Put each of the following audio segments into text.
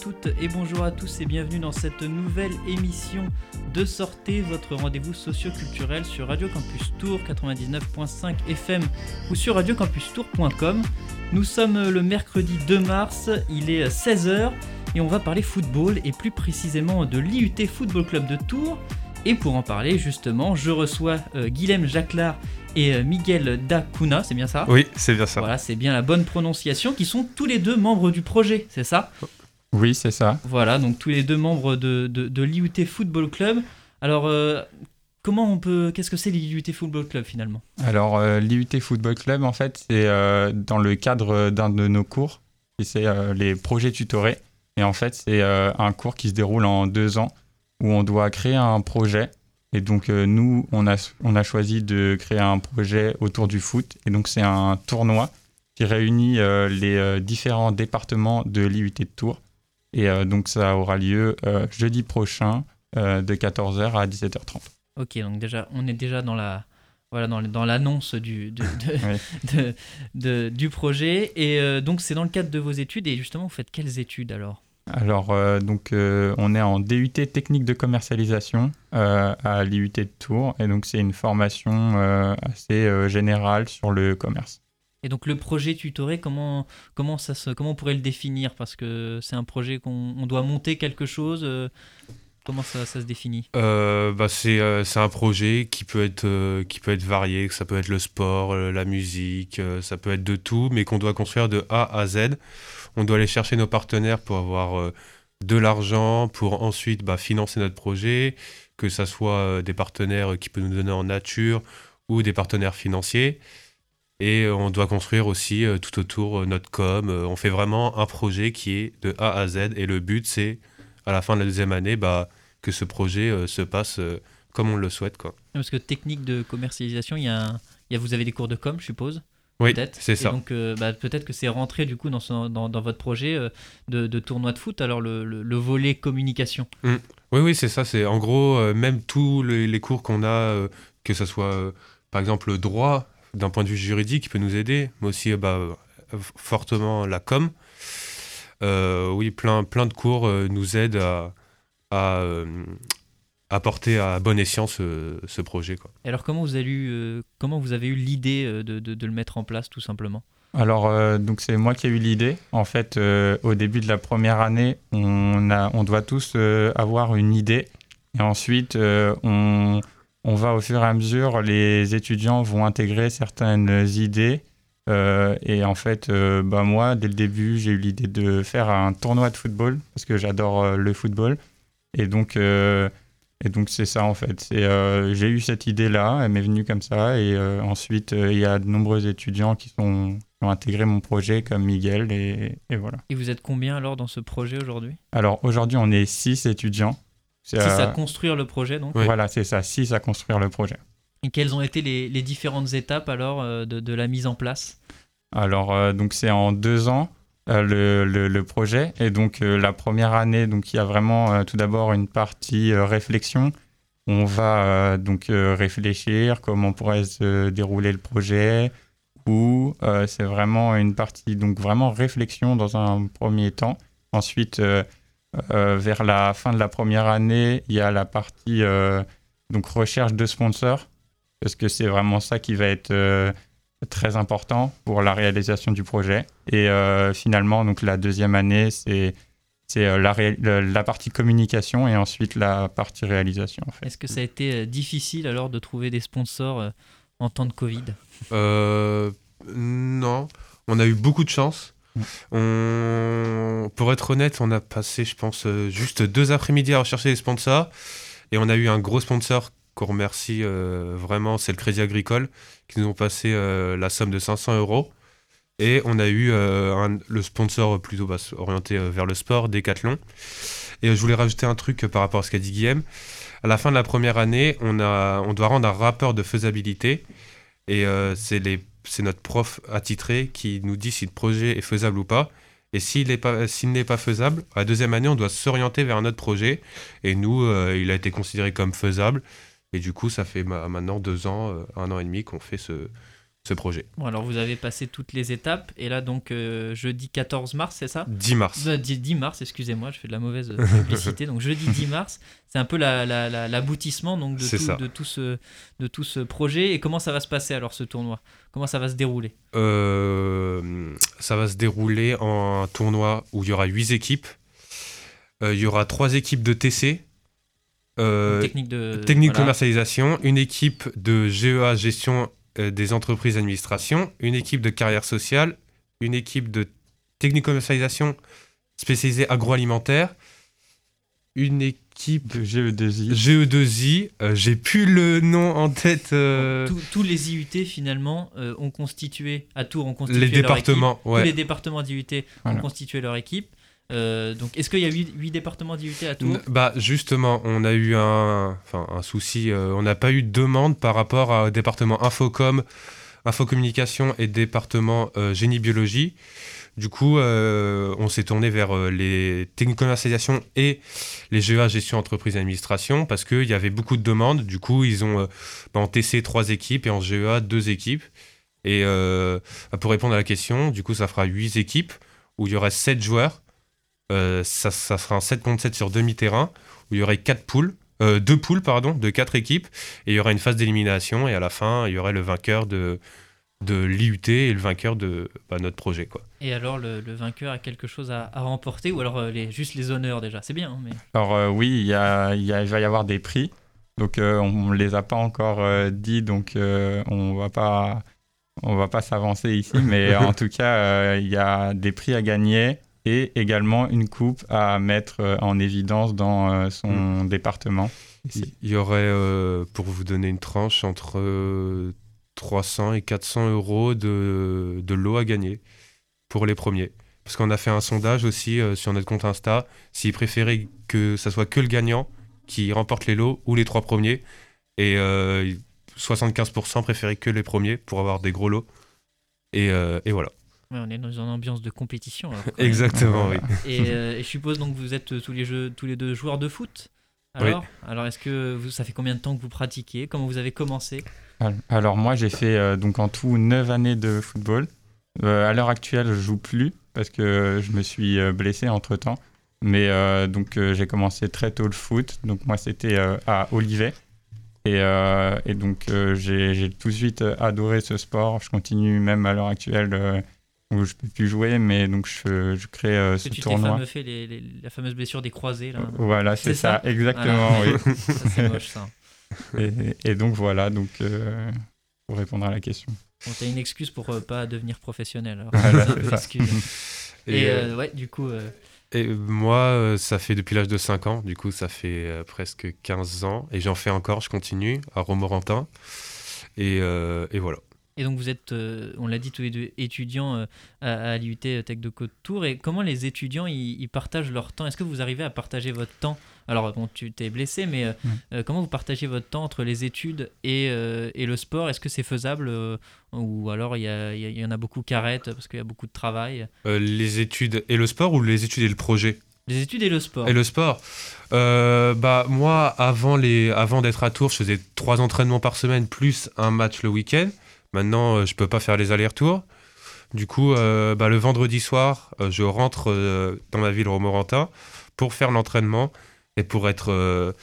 Toutes et bonjour à tous et bienvenue dans cette nouvelle émission de Sortez, votre rendez-vous socio-culturel sur Radio Campus Tour 99.5 FM ou sur radiocampustour.com. Nous sommes le mercredi 2 mars, il est 16h et on va parler football et plus précisément de l'IUT Football Club de Tours. Et pour en parler justement, je reçois euh, Guilhem Jaclard et euh, Miguel Dacuna, c'est bien ça? Oui, c'est bien ça. Voilà, c'est bien la bonne prononciation, qui sont tous les deux membres du projet, c'est ça? Oui, c'est ça. Voilà, donc tous les deux membres de, de, l'IUT Football Club. Alors, euh, comment on peut. Qu'est-ce que c'est l'IUT Football Club finalement? Alors, l'IUT Football Club, en fait, c'est dans le cadre d'un de nos cours, et c'est les projets tutorés. Et en fait, c'est un cours qui se déroule en deux ans où on doit créer un projet. Et donc, euh, nous, on a, on a choisi de créer un projet autour du foot. Et donc, c'est un tournoi qui réunit euh, les euh, différents départements de l'IUT de Tours. Et donc, ça aura lieu jeudi prochain de 14h à 17h30. Ok, donc déjà, on est déjà dans la, voilà, dans, l'annonce du, de, de, du projet. Et donc, c'est dans le cadre de vos études. Et justement, vous faites quelles études alors? Alors, euh, donc, euh, on est en DUT technique de commercialisation euh, à l'IUT de Tours. Et donc, c'est une formation assez générale sur le commerce. Et donc, le projet tutoré, comment, comment, ça se, comment on pourrait le définir? Parce que c'est un projet qu'on doit monter quelque chose. Comment ça, ça, se définit? Bah c'est, un projet qui peut, être, qui peut être varié, ça peut être le sport, la musique, ça peut être de tout, mais qu'on doit construire de A à Z on doit aller chercher nos partenaires pour avoir euh, de l'argent, pour ensuite bah, financer notre projet, que ce soit euh, des partenaires qui peuvent nous donner en nature ou des partenaires financiers. Et euh, on doit construire aussi tout autour notre com. on fait vraiment un projet qui est de A à Z. Et le but, c'est à la fin de la deuxième année, bah, que ce projet se passe comme on le souhaite. Quoi. Parce que technique de commercialisation, il y a, vous avez des cours de com, je suppose oui, c'est ça. donc euh, bah, peut-être que c'est rentré du coup dans, dans, dans, votre projet euh, de, tournoi de foot, alors le, le, volet communication. Mmh. Oui, oui, c'est ça. C'est en gros euh, même tous les, cours qu'on a, que ce soit par exemple le droit d'un point de vue juridique qui peut nous aider, mais aussi bah, fortement la com. oui, plein, plein de cours nous aident à, à, apporter à bon escient ce, ce projet. Quoi. Et alors comment vous avez eu, euh, comment vous avez eu l'idée euh, de, de, le mettre en place tout simplement? Alors, euh, donc c'est moi qui ai eu l'idée. En fait, au début de la première année, on, a, on doit tous avoir une idée. Et ensuite, on, on, va au fur et à mesure, les étudiants vont intégrer certaines idées. et en fait, bah, moi, dès le début, j'ai eu l'idée de faire un tournoi de football parce que j'adore le football. Et donc, et donc c'est ça en fait. Euh, j'ai eu cette idée-là, elle m'est venue comme ça. Et euh, ensuite, euh, il y a de nombreux étudiants qui, sont, ont intégré mon projet comme Miguel. Et, voilà. Et vous êtes combien alors dans ce projet aujourd'hui? Alors aujourd'hui, on est six étudiants. Six à construire le projet donc Voilà, c'est ça, six à construire le projet. Et quelles ont été les, les différentes étapes alors de, de, la mise en place? Alors, donc c'est en deux ans. Euh, le, le, projet. Et donc euh, la première année, donc il y a vraiment euh, tout d'abord une partie réflexion. On va donc réfléchir comment pourrait se dérouler le projet. Ou c'est vraiment une partie donc vraiment réflexion dans un premier temps. Ensuite, vers la fin de la première année, il y a la partie donc recherche de sponsors parce que c'est vraiment ça qui va être très important pour la réalisation du projet. Et euh, finalement, donc la deuxième année, c'est c'est euh, la, la, partie communication et ensuite la partie réalisation. En fait. Est-ce que ça a été euh, difficile alors de trouver des sponsors en temps de Covid? Non, on a eu beaucoup de chance. On... Pour être honnête, on a passé, je pense, juste deux après-midi à rechercher des sponsors. Et on a eu un gros sponsor qu'on remercie vraiment, c'est le Crédit Agricole, qui nous ont passé euh, la somme de 500 euros. Et on a eu euh, le sponsor plutôt bah, orienté euh, vers le sport, Decathlon. Et je voulais rajouter un truc par rapport à ce qu'a dit Guillaume. À la fin de la première année, on, on doit rendre un rapport de faisabilité. Et c'est notre prof attitré qui nous dit si le projet est faisable ou pas. Et s'il n'est pas, faisable, à la deuxième année, on doit s'orienter vers un autre projet. Et nous, il a été considéré comme faisable. Et du coup, ça fait maintenant deux ans, euh, un an et demi qu'on fait ce, ce projet. Bon, alors vous avez passé toutes les étapes, et là, donc, euh, jeudi 14 mars, c'est ça 10 mars. Euh, 10 10 mars, excusez-moi, je fais de la mauvaise euh, publicité. donc, jeudi 10 mars, c'est un peu la- la- la- l'aboutissement donc, de, tout, ça. de, tout ce, de tout ce projet. Et comment ça va se passer alors, ce tournoi? Comment ça va se dérouler? Euh, ça va se dérouler en un tournoi où il y aura 8 équipes. Il y aura 3 équipes de TC. euh, Technique de. technique voilà. commercialisation, une équipe de GEA gestion euh, des entreprises administration, une équipe de carrière sociale, une équipe de technique commercialisation spécialisée agroalimentaire, une équipe De GE2I. GE2I, euh, j'ai plus le nom en tête. euh, Tous- tous les IUT finalement euh, ont constitué, à Tours, ont constitué les leur départements, équipe. ouais. Tous les départements d'IUT Voilà. ont constitué leur équipe. Euh, donc, est-ce qu'il y a 8, départements d'IUT à Tours Bah justement, on a eu un, enfin, un souci, euh, on n'a pas eu de demande par rapport au département Infocom, Infocommunication et département euh, Génie Biologie. Du coup, on s'est tourné vers les techniques commercialisation et les GEA Gestion Entreprise et Administration parce qu'il y avait beaucoup de demandes. Du coup, ils ont euh, bah, en TC trois équipes et en GEA deux équipes. Et bah, pour répondre à la question, du coup, ça fera huit équipes où il y aura sept joueurs. Euh, ça, ça sera un 7 contre 7 sur demi-terrain où il y aurait quatre poules, euh, deux poules pardon, de quatre équipes et il y aura une phase d'élimination et à la fin il y aurait le vainqueur de, de l'IUT et le vainqueur de bah, notre projet quoi. Et alors, le, le vainqueur a quelque chose à, à remporter ou alors euh, les, juste les honneurs déjà? C'est bien, hein, mais. Alors euh, oui, il, y a, il, y a- il va y avoir des prix. Donc euh, on ne les a pas encore euh, dit, donc euh, on va pas, on va pas s'avancer ici. Mais en tout cas, euh, il y a des prix à gagner et également une coupe à mettre euh, en évidence dans euh, son département. Il y aurait, euh, pour vous donner une tranche, entre euh, 300 et 400 euros de, de lot à gagner pour les premiers. Parce qu'on a fait un sondage aussi euh, sur notre compte Insta, s'ils préféraient que ça soit que le gagnant qui remporte les lots ou les trois premiers. Et euh, 75% préféraient que les premiers pour avoir des gros lots. Et, et voilà. Ouais, on est dans une ambiance de compétition. alors. Exactement, oui. Et, euh, et je suppose donc que vous êtes euh, tous les, jeux, tous les deux joueurs de foot alors, alors est-ce que vous, ça fait combien de temps que vous pratiquez? Comment vous avez commencé? Alors moi, j'ai fait euh, donc en tout 9 années de football. Euh, à l'heure actuelle, je joue plus parce que je me suis blessé entre temps. Mais euh, donc euh, j'ai commencé très tôt le foot. Donc moi, c'était euh, à Olivet. Et, euh, et donc euh, j'ai tout de suite adoré ce sport. Je continue même à l'heure actuelle euh, où je peux plus jouer, mais donc je, je crée euh, ce tu t'es tournoi. fameux fait les- les- la fameuse blessure des croisés là Voilà, c'est ça ça, exactement. Voilà. oui. C'est moche ça. et, et donc voilà, donc euh, pour répondre à la question. Bon, t'as une excuse pour euh, pas devenir professionnel. Alors. Voilà, ça. Et, Et, euh, euh, ouais, du coup, euh, Et moi, ça fait depuis l'âge de 5 ans, du coup, ça fait presque 15 ans. Et j'en fais encore, je continue à Romorantin. Et, euh, et voilà. Et donc vous êtes, euh, on l'a dit tous les deux, étudiants euh, à, à l'IUT Tech de Côte Tour. Et comment les étudiants ils, partagent leur temps? Est-ce que vous arrivez à partager votre temps? Alors bon, tu t'es blessé, mais euh, Mm. euh, comment vous partagez votre temps entre les études et, euh, et le sport? Est-ce que c'est faisable euh, ou alors il y, en a beaucoup qui arrêtent parce qu'il y a beaucoup de travail? Euh, les études et le sport ou les études et le projet? Les études et le sport. Et le sport Euh, Bah moi, avant, les, avant d'être à Tours, je faisais trois entraînements par semaine plus un match le week-end. Maintenant, euh, je peux pas faire les allers-retours. Du coup, euh, bah, le vendredi soir, euh, je rentre euh, dans ma ville Romorantin pour faire l'entraînement et pour être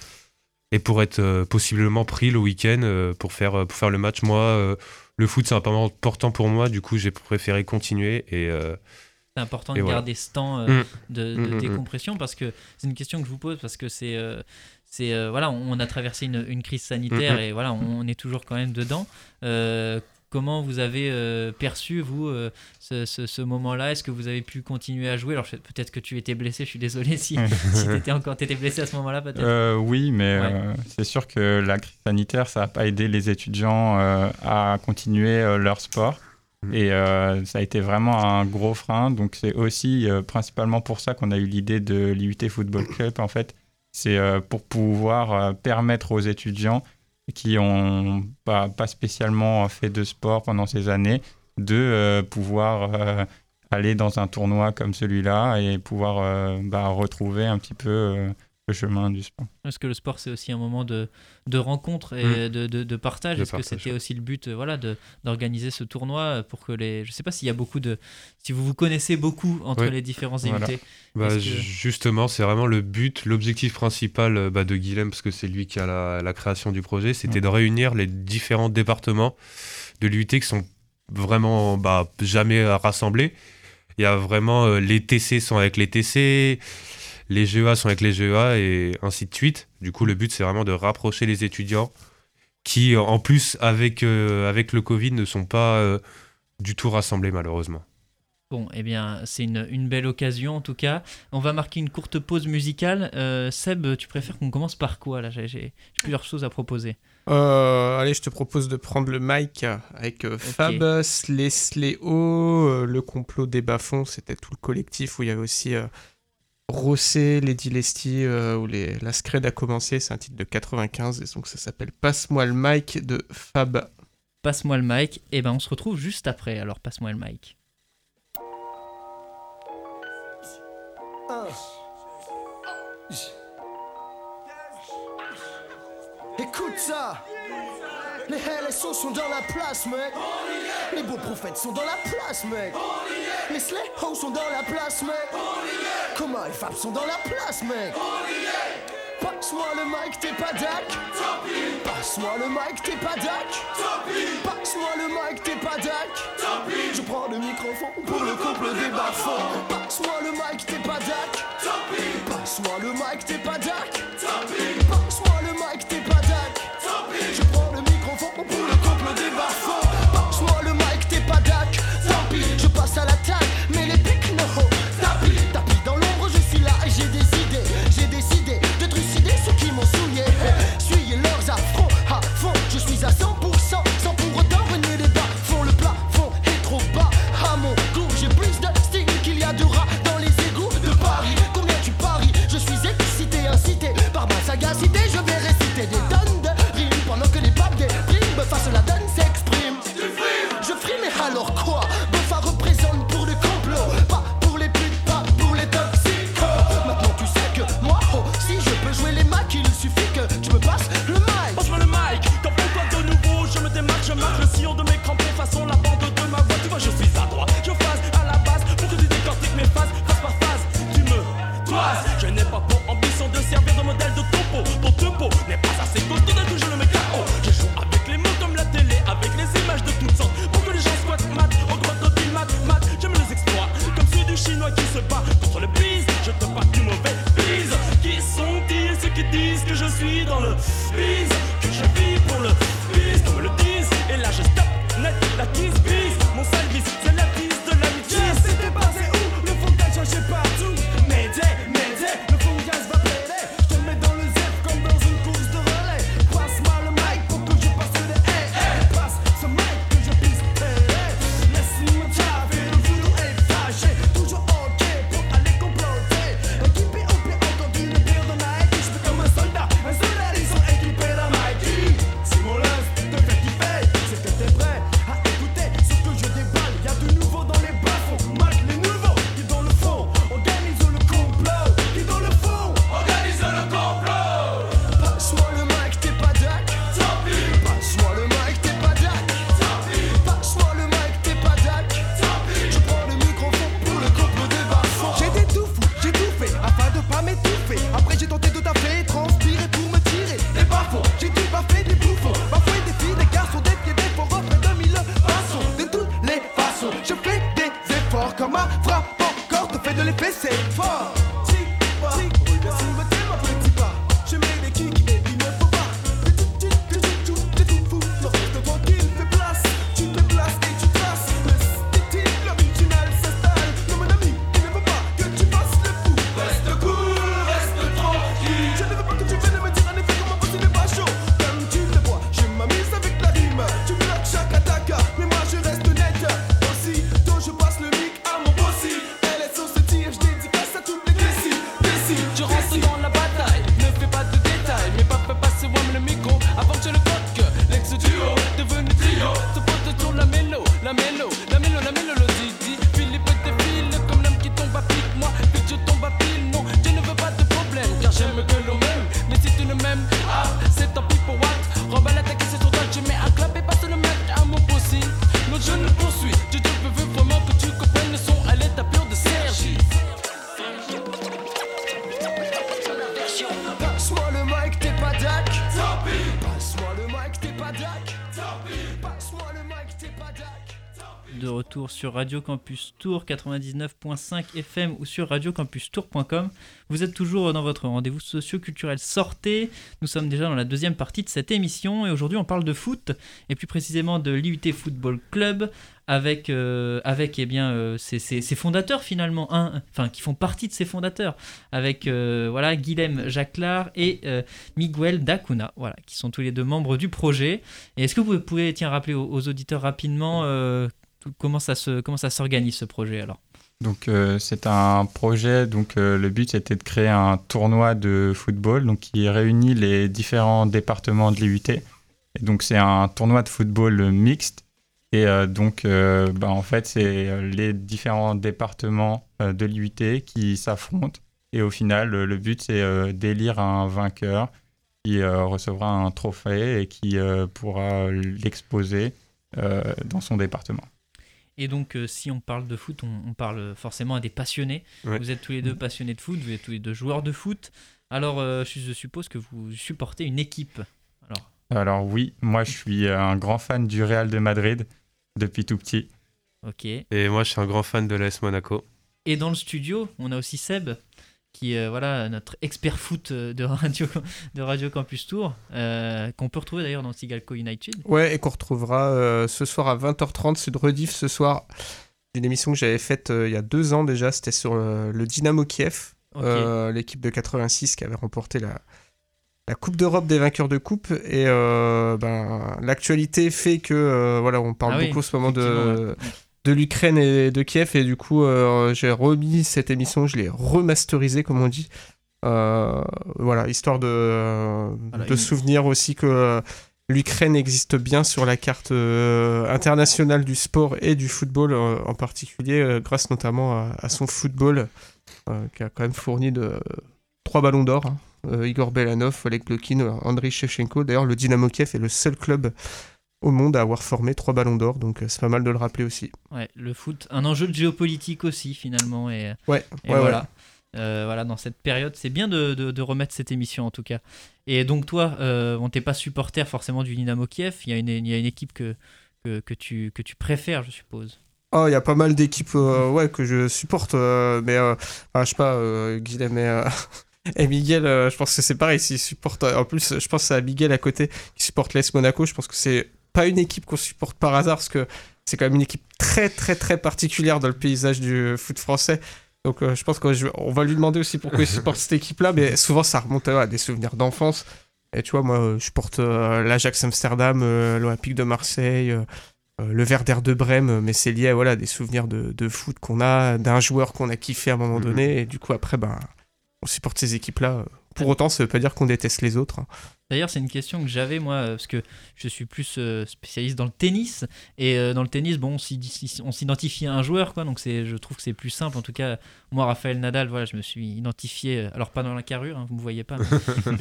et pour être possiblement pris le week-end pour faire pour faire le match. Moi, le foot c'est un peu important pour moi. Du coup, j'ai préféré continuer et C'est important Et de voilà. garder ce temps Mm. de, de Mm, mm, décompression parce que c'est une question que je vous pose parce que c'est c'est euh, voilà on a traversé une, une crise sanitaire et voilà on, on est toujours quand même dedans. Euh, comment vous avez euh, perçu vous euh, ce, ce- ce moment-là? Est-ce que vous avez pu continuer à jouer? Alors peut-être que tu étais blessé. Je suis désolé si, si t'étais encore t'étais blessé à ce moment-là peut-être. Euh, oui, mais Ouais. euh, c'est sûr que la crise sanitaire, ça n'a pas aidé les étudiants euh, à continuer euh, leur sport. Mhm. Et euh, ça a été vraiment un gros frein. Donc c'est aussi euh, principalement pour ça qu'on a eu l'idée de l'IUT Football Club, en fait. C'est euh, pour pouvoir euh, permettre aux étudiants qui ont pas, spécialement fait de sport pendant ces années de euh, pouvoir euh, aller dans un tournoi comme celui-là et pouvoir euh, bah, retrouver un petit peu le chemin du sport. Est-ce que le sport, c'est aussi un moment de, de rencontre et Mm. de, de, de partage Est-ce que c'était aussi le but euh, voilà, de- d'organiser ce tournoi euh, pour que les. Je sais pas s'il y a beaucoup de. Si vous vous connaissez beaucoup entre Oui. les différents Voilà. invités. Bah, que- Justement, c'est vraiment le but, l'objectif principal euh, bah, de Guilhem, parce que c'est lui qui a la, la création du projet, c'était Mm. de réunir les différents départements de l'UT qui sont vraiment bah, jamais rassemblés. Il y a vraiment euh, les TC sont avec les TC, les GEA sont avec les GEA et ainsi de suite. Du coup, le but, c'est vraiment de rapprocher les étudiants qui, en plus, avec, euh, avec le Covid, ne sont pas euh, du tout rassemblés, malheureusement. Bon, eh bien, c'est une, une belle occasion en tout cas. On va marquer une courte pause musicale. Euh, Seb, tu préfères qu'on commence par quoi là? J'ai plusieurs choses à proposer. Euh, allez, je te propose de prendre le mic avec euh, Fab, Sléo, euh, le complot des bas-fonds, c'était tout le collectif où il y avait aussi euh, Rossé, Lady Lesty, euh, où les, la scred a commencé, c'est un titre de 95, et donc ça s'appelle Passe-moi le mic de Fab. Passe-moi le mic. Et ben, on se retrouve juste après. Alors, passe-moi le mic. Écoute ça Les LSO sont dans la place, mec Les beaux prophètes sont dans la place, mec Les Slayho sont dans la place, mec. Comment les Fab sont dans la place, mec. Passe-moi le mic, t'es pas dac Passe-moi le mic, t'es pas dac Passe-moi le mic, t'es pas dac Je prends le microphone pour le couple des bas-fonds. Passe-moi le mic, t'es pas dac Passe-moi le mic, t'es pas dac Passe-moi le mic, t'es pas chinois qui se bat contre le bise. Je te bats du mauvais bise. Qui sont-ils ceux qui disent que je suis dans le bise? 就 sur Radio Campus Tour 99.5 FM ou sur radiocampustour.com. Vous êtes toujours dans votre rendez-vous socio-culturel Sortez. Nous sommes déjà dans la deuxième partie de cette émission et aujourd'hui on parle de foot et plus précisément de l'IUT Football Club avec, euh, avec eh bien, euh, ses, fondateurs finalement, enfin qui font partie de ses fondateurs, avec euh, voilà, Guilhem Jacquelard et euh, Miguel Dacuna, voilà, qui sont tous les deux membres du projet. Et est-ce que vous pouvez tiens, rappeler aux, aux auditeurs rapidement comment ça se comment ça s'organise ce projet alors Donc euh, c'est un projet, donc euh, le but c'était de créer un tournoi de football donc, qui réunit les différents départements de l'IUT. Et donc c'est un tournoi de football mixte. Et euh, donc bah, en fait c'est les différents départements de l'IUT qui s'affrontent. Et au final le but c'est d'élire un vainqueur qui recevra un trophée et qui pourra l'exposer dans son département. Et donc, euh, si on parle de foot, on, on parle forcément à des passionnés. Ouais. Vous êtes tous les deux passionnés de foot, vous êtes tous les deux joueurs de foot. Alors, euh, je, je suppose que vous supportez une équipe. Alors, Alors oui, moi je suis un grand fan du Real de Madrid depuis tout petit. ok. Et moi, je suis un grand fan de l'AS Monaco. Et dans le studio, on a aussi Seb, qui est voilà, notre expert foot euh, de Radio, de Radio Campus Tour, euh, qu'on peut retrouver d'ailleurs dans Sigalco United. Ouais, et qu'on retrouvera euh, ce soir à 20h30. C'est de rediff ce soir d'une émission que j'avais faite euh, il y a deux ans déjà. C'était sur euh, le Dynamo Kiev, euh, l'équipe de 86 qui avait remporté la, la Coupe d'Europe des vainqueurs de coupe. Et euh, ben, l'actualité fait que euh, voilà, on parle Ah oui, beaucoup en ce moment de, ouais. De l'Ukraine et de Kiev. Et du coup, euh, j'ai remis cette émission, je l'ai remasterisée, comme on dit. Euh, voilà, histoire de, Voilà, de souvenir aussi que l'Ukraine existe bien sur la carte euh, internationale du sport et du football en particulier, grâce notamment à, à son football, qui a quand même fourni de, trois ballons d'or. hein. Igor Belanov, Oleg Blokin, Andriy Shevchenko. D'ailleurs, le Dynamo Kiev est le seul club au monde à avoir formé trois ballons d'or, donc euh, c'est pas mal de le rappeler aussi. Ouais, le foot, un enjeu de géopolitique aussi finalement. Et, Ouais, et ouais, voilà. Euh, voilà, dans cette période, c'est bien de, de- de remettre cette émission en tout cas. Et donc toi, euh, on t'es pas supporter forcément du Dynamo Kiev. Il y a une, il y a une équipe que, que, que tu, que tu préfères, je suppose. Oh, il y a pas mal d'équipes euh, ouais, que je supporte, euh, mais euh, enfin, je sais pas, euh, Guilhem et, euh, et Miguel, euh, je pense que c'est pareil, s'ils supportent. En plus, je pense à Miguel à côté qui supporte l'AS Monaco. Je pense que c'est pas une équipe qu'on supporte par hasard parce que c'est quand même une équipe très, très, très particulière dans le paysage du foot français. Donc, euh, je pense qu'on va lui demander aussi pourquoi il supporte cette équipe-là, mais souvent ça remonte à des souvenirs d'enfance. Et tu vois, moi, euh, je supporte euh, l'Ajax Amsterdam, euh, l'Olympique de Marseille. le Werder de Brême, mais c'est lié à voilà, des souvenirs de, de foot qu'on a, d'un joueur qu'on a kiffé à un moment Mhm. donné, et du coup après, ben, on supporte ces équipes-là. Pour autant, ça veut pas dire qu'on déteste les autres. hein. D'ailleurs, c'est une question que j'avais moi, euh, parce que je suis plus euh, spécialiste dans le tennis. Et euh, dans le tennis, bon, on s'identifie à un joueur, quoi. Donc c'est, je trouve que c'est plus simple. En tout cas, moi, Raphaël Nadal, voilà, je me suis identifié. Alors pas dans la carrure, hein, vous me voyez pas.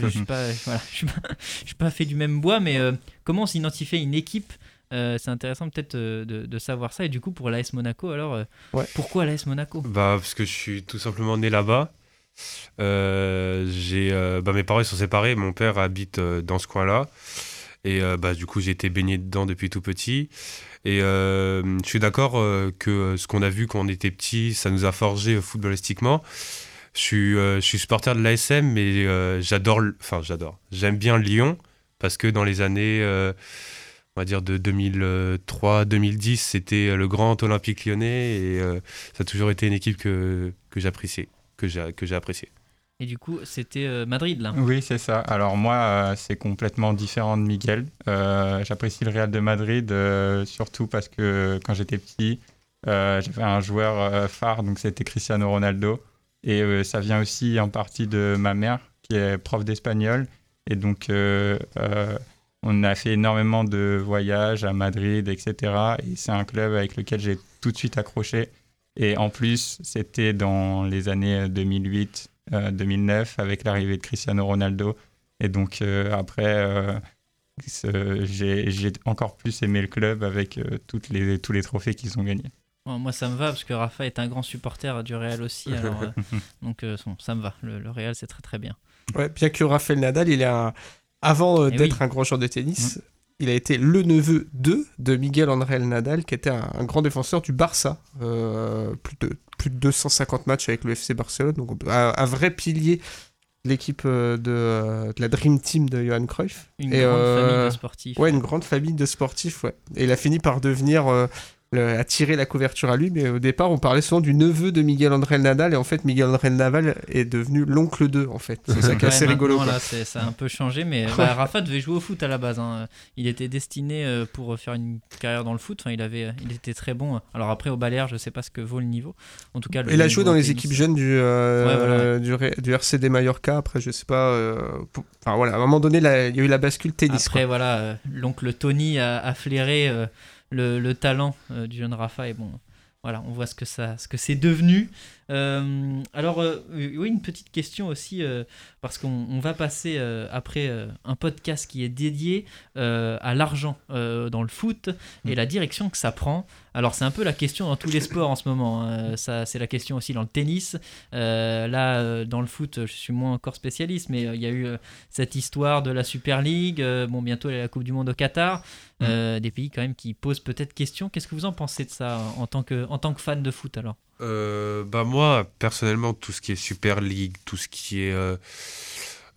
je suis pas, voilà, je suis pas, je suis pas fait du même bois. Mais euh, comment on s'identifie à une équipe Euh, C'est intéressant peut-être euh, de, de savoir ça. Et du coup, pour l'AS Monaco, alors, euh, Ouais. pourquoi l'AS Monaco? Bah, parce que je suis tout simplement né là-bas. Euh, j'ai, euh, bah, mes parents sont séparés. Mon père habite euh, dans ce coin-là. Et bah, du coup, j'ai été baigné dedans depuis tout petit. Et je suis d'accord que ce qu'on a vu quand on était petit, ça nous a forgé footballistiquement. Je suis, je suis supporter de l'ASM, mais j'adore, enfin j'adore. J'aime bien Lyon parce que dans les années, on va dire de 2003-2010, c'était le grand Olympique lyonnais et ça a toujours été une équipe que, que j'appréciais, que j'ai, que j'ai apprécié. Et du coup, c'était euh, Madrid là. Oui, c'est ça. Alors moi, euh, c'est complètement différent de Miguel. Euh, J'apprécie le Real de Madrid, euh, surtout parce que quand j'étais petit, euh, j'avais un joueur euh, phare, donc c'était Cristiano Ronaldo. Et euh, ça vient aussi en partie de ma mère, qui est prof d'espagnol. Et donc, euh, euh, on a fait énormément de voyages à Madrid, etc. Et c'est un club avec lequel j'ai tout de suite accroché. Et en plus, c'était dans les années 2008, euh, 2009, avec l'arrivée de Cristiano Ronaldo. Et donc après, j'ai encore plus aimé le club avec toutes les, tous les trophées qu'ils ont gagnés. moi, ça me va parce que Rafa est un grand supporter du Real aussi. donc, ça me va. Le, Real, c'est très très bien. Ouais, bien que Rafael Nadal, il a, avant eh d'être un grand joueur de tennis, mmh il a été le neveu de, de Miguel André Nadal, qui était un, grand défenseur du Barça. Euh, plus, de, plus de 250 matchs avec le FC Barcelone, donc un, vrai pilier de l'équipe euh, euh, de, la Dream Team de Johan Cruyff. Une grande famille de sportifs. Ouais, une grande famille de sportifs, ouais. Et il a fini par devenir a tiré la couverture à lui, mais au départ, on parlait souvent du neveu de Miguel André Nadal, et en fait, Miguel André Nadal est devenu l'oncle d'eux, en fait. C'est ça qui est assez rigolo. Là, ça a un peu changé, mais bah, Rafa devait jouer au foot à la base. Hein. Il était destiné euh, pour faire une carrière dans le foot. Enfin, il, avait, il était très bon. Alors après, au Balear, je sais pas ce que vaut le niveau. En tout cas, il a joué dans les équipes jeunes du, euh, du, RCD Mallorca. Après, je sais pas. Euh, enfin, voilà, à un moment donné, il y a eu la bascule tennis. Après, voilà, l'oncle Tony a, a flairé le, talent euh, du jeune Rafa. Et bon, voilà, on voit ce que ça, ce que c'est devenu. Euh, alors, euh, oui, une petite question aussi, parce qu'on va passer après un podcast qui est dédié à l'argent dans le foot et mm. la direction que ça prend. Alors, c'est un peu la question dans tous les sports en ce moment. Hein. ça, c'est la question aussi dans le tennis. là, dans le foot, je suis moins encore spécialiste, mais il y a eu cette histoire de la Super League. bon, bientôt la Coupe du Monde au Qatar. Mm. Euh, des pays quand même qui posent peut-être question. Qu'est-ce que vous en pensez de ça en tant que, en tant que fan de foot alors? Euh, bah Moi, personnellement, tout ce qui est Super League, tout ce qui est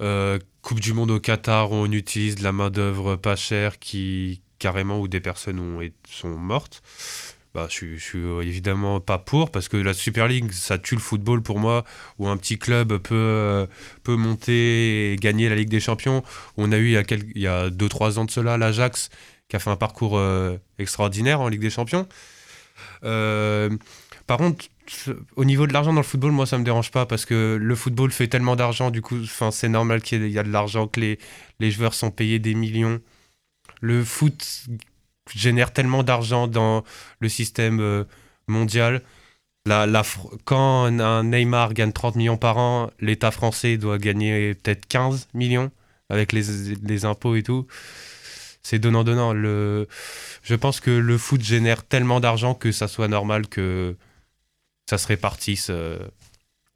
euh, Coupe du Monde au Qatar, où on utilise de la main-d'œuvre pas chère, qui carrément où des personnes ont, sont mortes. Bah, je, je suis évidemment pas pour parce que la Super League ça tue le football pour moi où un petit club peut, peut monter et gagner la Ligue des Champions. On a eu il y a 2-3 ans de cela l'Ajax qui a fait un parcours euh, extraordinaire en Ligue des Champions. Euh, par contre, au niveau de l'argent dans le football, moi, ça me dérange pas parce que le football fait tellement d'argent, du coup, c'est normal qu'il y ait de l'argent, que les joueurs sont payés des millions. Le foot génère tellement d'argent dans le système euh, mondial. Quand un Neymar gagne 30 millions par an, l'État français doit gagner peut-être 15 millions avec les, impôts et tout c'est donnant-donnant. Je pense que le foot génère tellement d'argent que ça soit normal que ça se répartisse. Euh,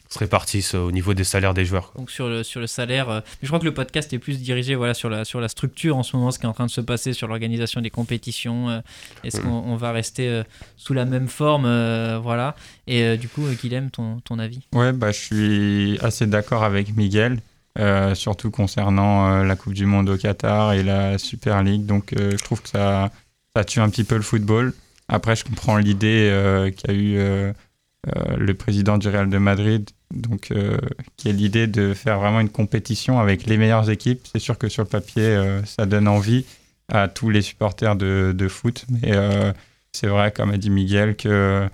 se répartisse au niveau des salaires des joueurs. Donc sur le, sur le salaire, euh, je crois que le podcast est plus dirigé voilà, sur, la, sur la structure en ce moment, ce qui est en train de se passer sur l'organisation des compétitions. Euh, est-ce qu'on va rester sous la même forme voilà. Et du coup, Guilhem, ton, ton avis? Ouais, bah, je suis assez d'accord avec Miguel. Euh, surtout concernant euh, la Coupe du Monde au Qatar et la Super League. Donc euh, je trouve que ça, ça tue un petit peu le football. Après, je comprends l'idée qu'a eu le président du Real de Madrid, donc qui est l'idée de faire vraiment une compétition avec les meilleures équipes. C'est sûr que sur le papier, ça donne envie à tous les supporters de, de foot, mais c'est vrai, comme a dit Miguel, que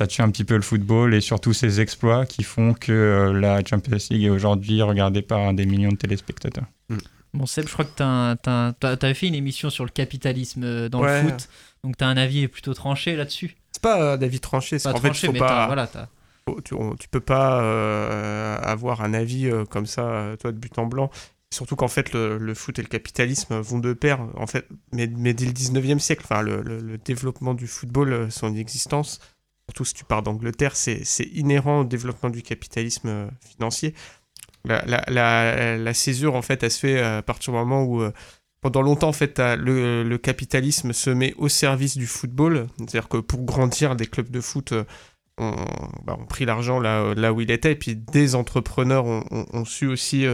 ça tue un petit peu le football et surtout ses exploits qui font que euh, la Champions League est aujourd'hui regardée par des millions de téléspectateurs. Mm. Bon Seb, je crois que tu avais fait une émission sur le capitalisme euh, dans le foot, donc tu as un avis plutôt tranché là-dessus. C'est pas un avis tranché, c'est en fait, faut pas... Voilà, tu, tu, peux pas euh, avoir un avis comme ça, toi, de but en blanc. Surtout qu'en fait, le, foot et le capitalisme vont de pair, en fait, mais, dès le 19e siècle, le, développement du football, son existence, surtout si tu pars d'Angleterre, c'est inhérent au développement du capitalisme euh, financier. La, césure, en fait, elle se fait euh, à partir du moment où, euh, pendant longtemps, en fait, le, capitalisme se met au service du football. C'est-à-dire que pour grandir, des clubs de foot ont, bah, pris l'argent là, là où il était, et puis des entrepreneurs ont, su aussi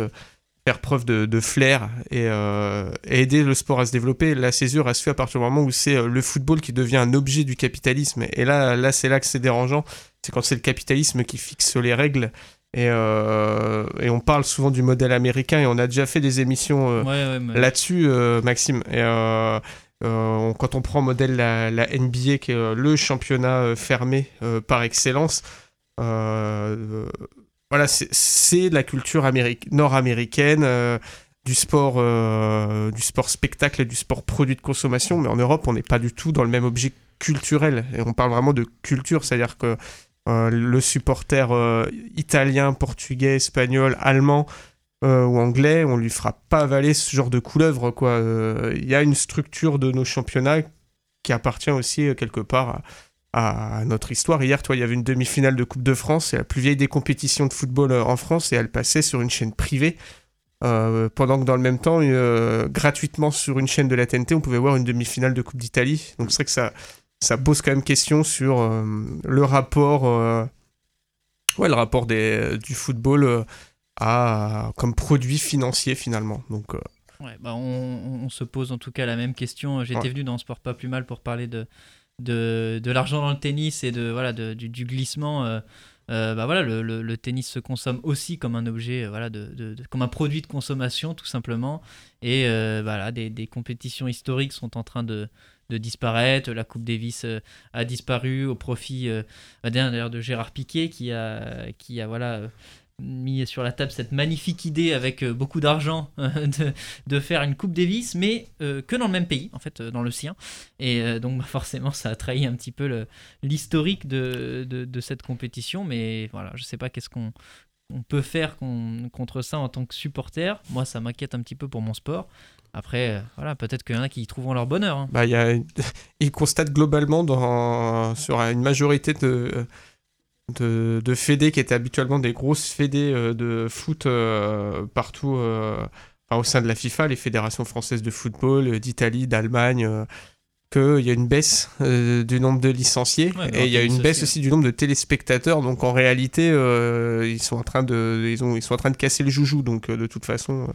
faire preuve de, flair euh, et, aider le sport à se développer. La césure, a se fait à partir du moment où c'est euh, le football qui devient un objet du capitalisme. Et là, là c'est là que c'est dérangeant. C'est quand c'est le capitalisme qui fixe les règles. Et, euh, et, on parle souvent du modèle américain et on a déjà fait des émissions là-dessus, Maxime. Et quand on prend modèle la, NBA, qui est le championnat fermé par excellence, voilà, c'est la culture nord-américaine, euh, du sport, euh, du sport spectacle et du sport produit de consommation. Mais en Europe, on n'est pas du tout dans le même objet culturel. Et on parle vraiment de culture, c'est-à-dire que euh, le supporter italien, portugais, espagnol, allemand euh, ou anglais, on lui fera pas avaler ce genre de couleuvre. quoi. Euh, Il y a une structure de nos championnats qui appartient aussi euh, quelque part à, à notre histoire. Hier, toi, il y avait une demi-finale de Coupe de France, c'est la plus vieille des compétitions de football euh, en France, et elle passait sur une chaîne privée. Pendant que dans le même temps, gratuitement sur une chaîne de la TNT, on pouvait voir une demi-finale de Coupe d'Italie. Donc c'est vrai que ça, ça pose quand même question sur le rapport, ouais, le rapport des, du football à, comme produit financier finalement. Donc euh, Ouais, bah on, se pose en tout cas la même question. J'étais Ouais. venu dans Sport Pas Plus Mal pour parler de, de, de l'argent dans le tennis et de, voilà, de- du, du glissement. euh, euh, bah voilà, le, le- le tennis se consomme aussi comme un objet, voilà, de, de- de- comme un produit de consommation tout simplement. Et voilà, des, des compétitions historiques sont en train de, de disparaître. La Coupe Davis a disparu au profit bah, d'ailleurs de Gérard Piquet qui a, qui a voilà, mis sur la table cette magnifique idée avec euh, beaucoup d'argent de, de faire une Coupe Davis, mais euh, que dans le même pays, en fait, euh, dans le sien. Et donc, bah, forcément, ça a trahi un petit peu l'historique de, de, cette compétition. Mais voilà, je sais pas qu'est-ce qu'on on peut faire con- contre ça en tant que supporter. Moi, ça m'inquiète un petit peu pour mon sport. Après, voilà, peut-être qu'il y en a qui y trouveront leur bonheur. hein. bah, il y a, il constate globalement dans, sur une majorité de, de, de fédés qui étaient habituellement des grosses fédés euh, de foot euh, partout euh, au sein de la FIFA, les fédérations françaises de football, d'Italie, d'Allemagne, qu'il y a une baisse euh, du nombre de licenciés Ouais, et il y a une baisse aussi, aussi du nombre de téléspectateurs. Donc en réalité, euh, ils sont en train de, ils ont, ils sont en train de casser le joujou. Donc euh, de toute façon.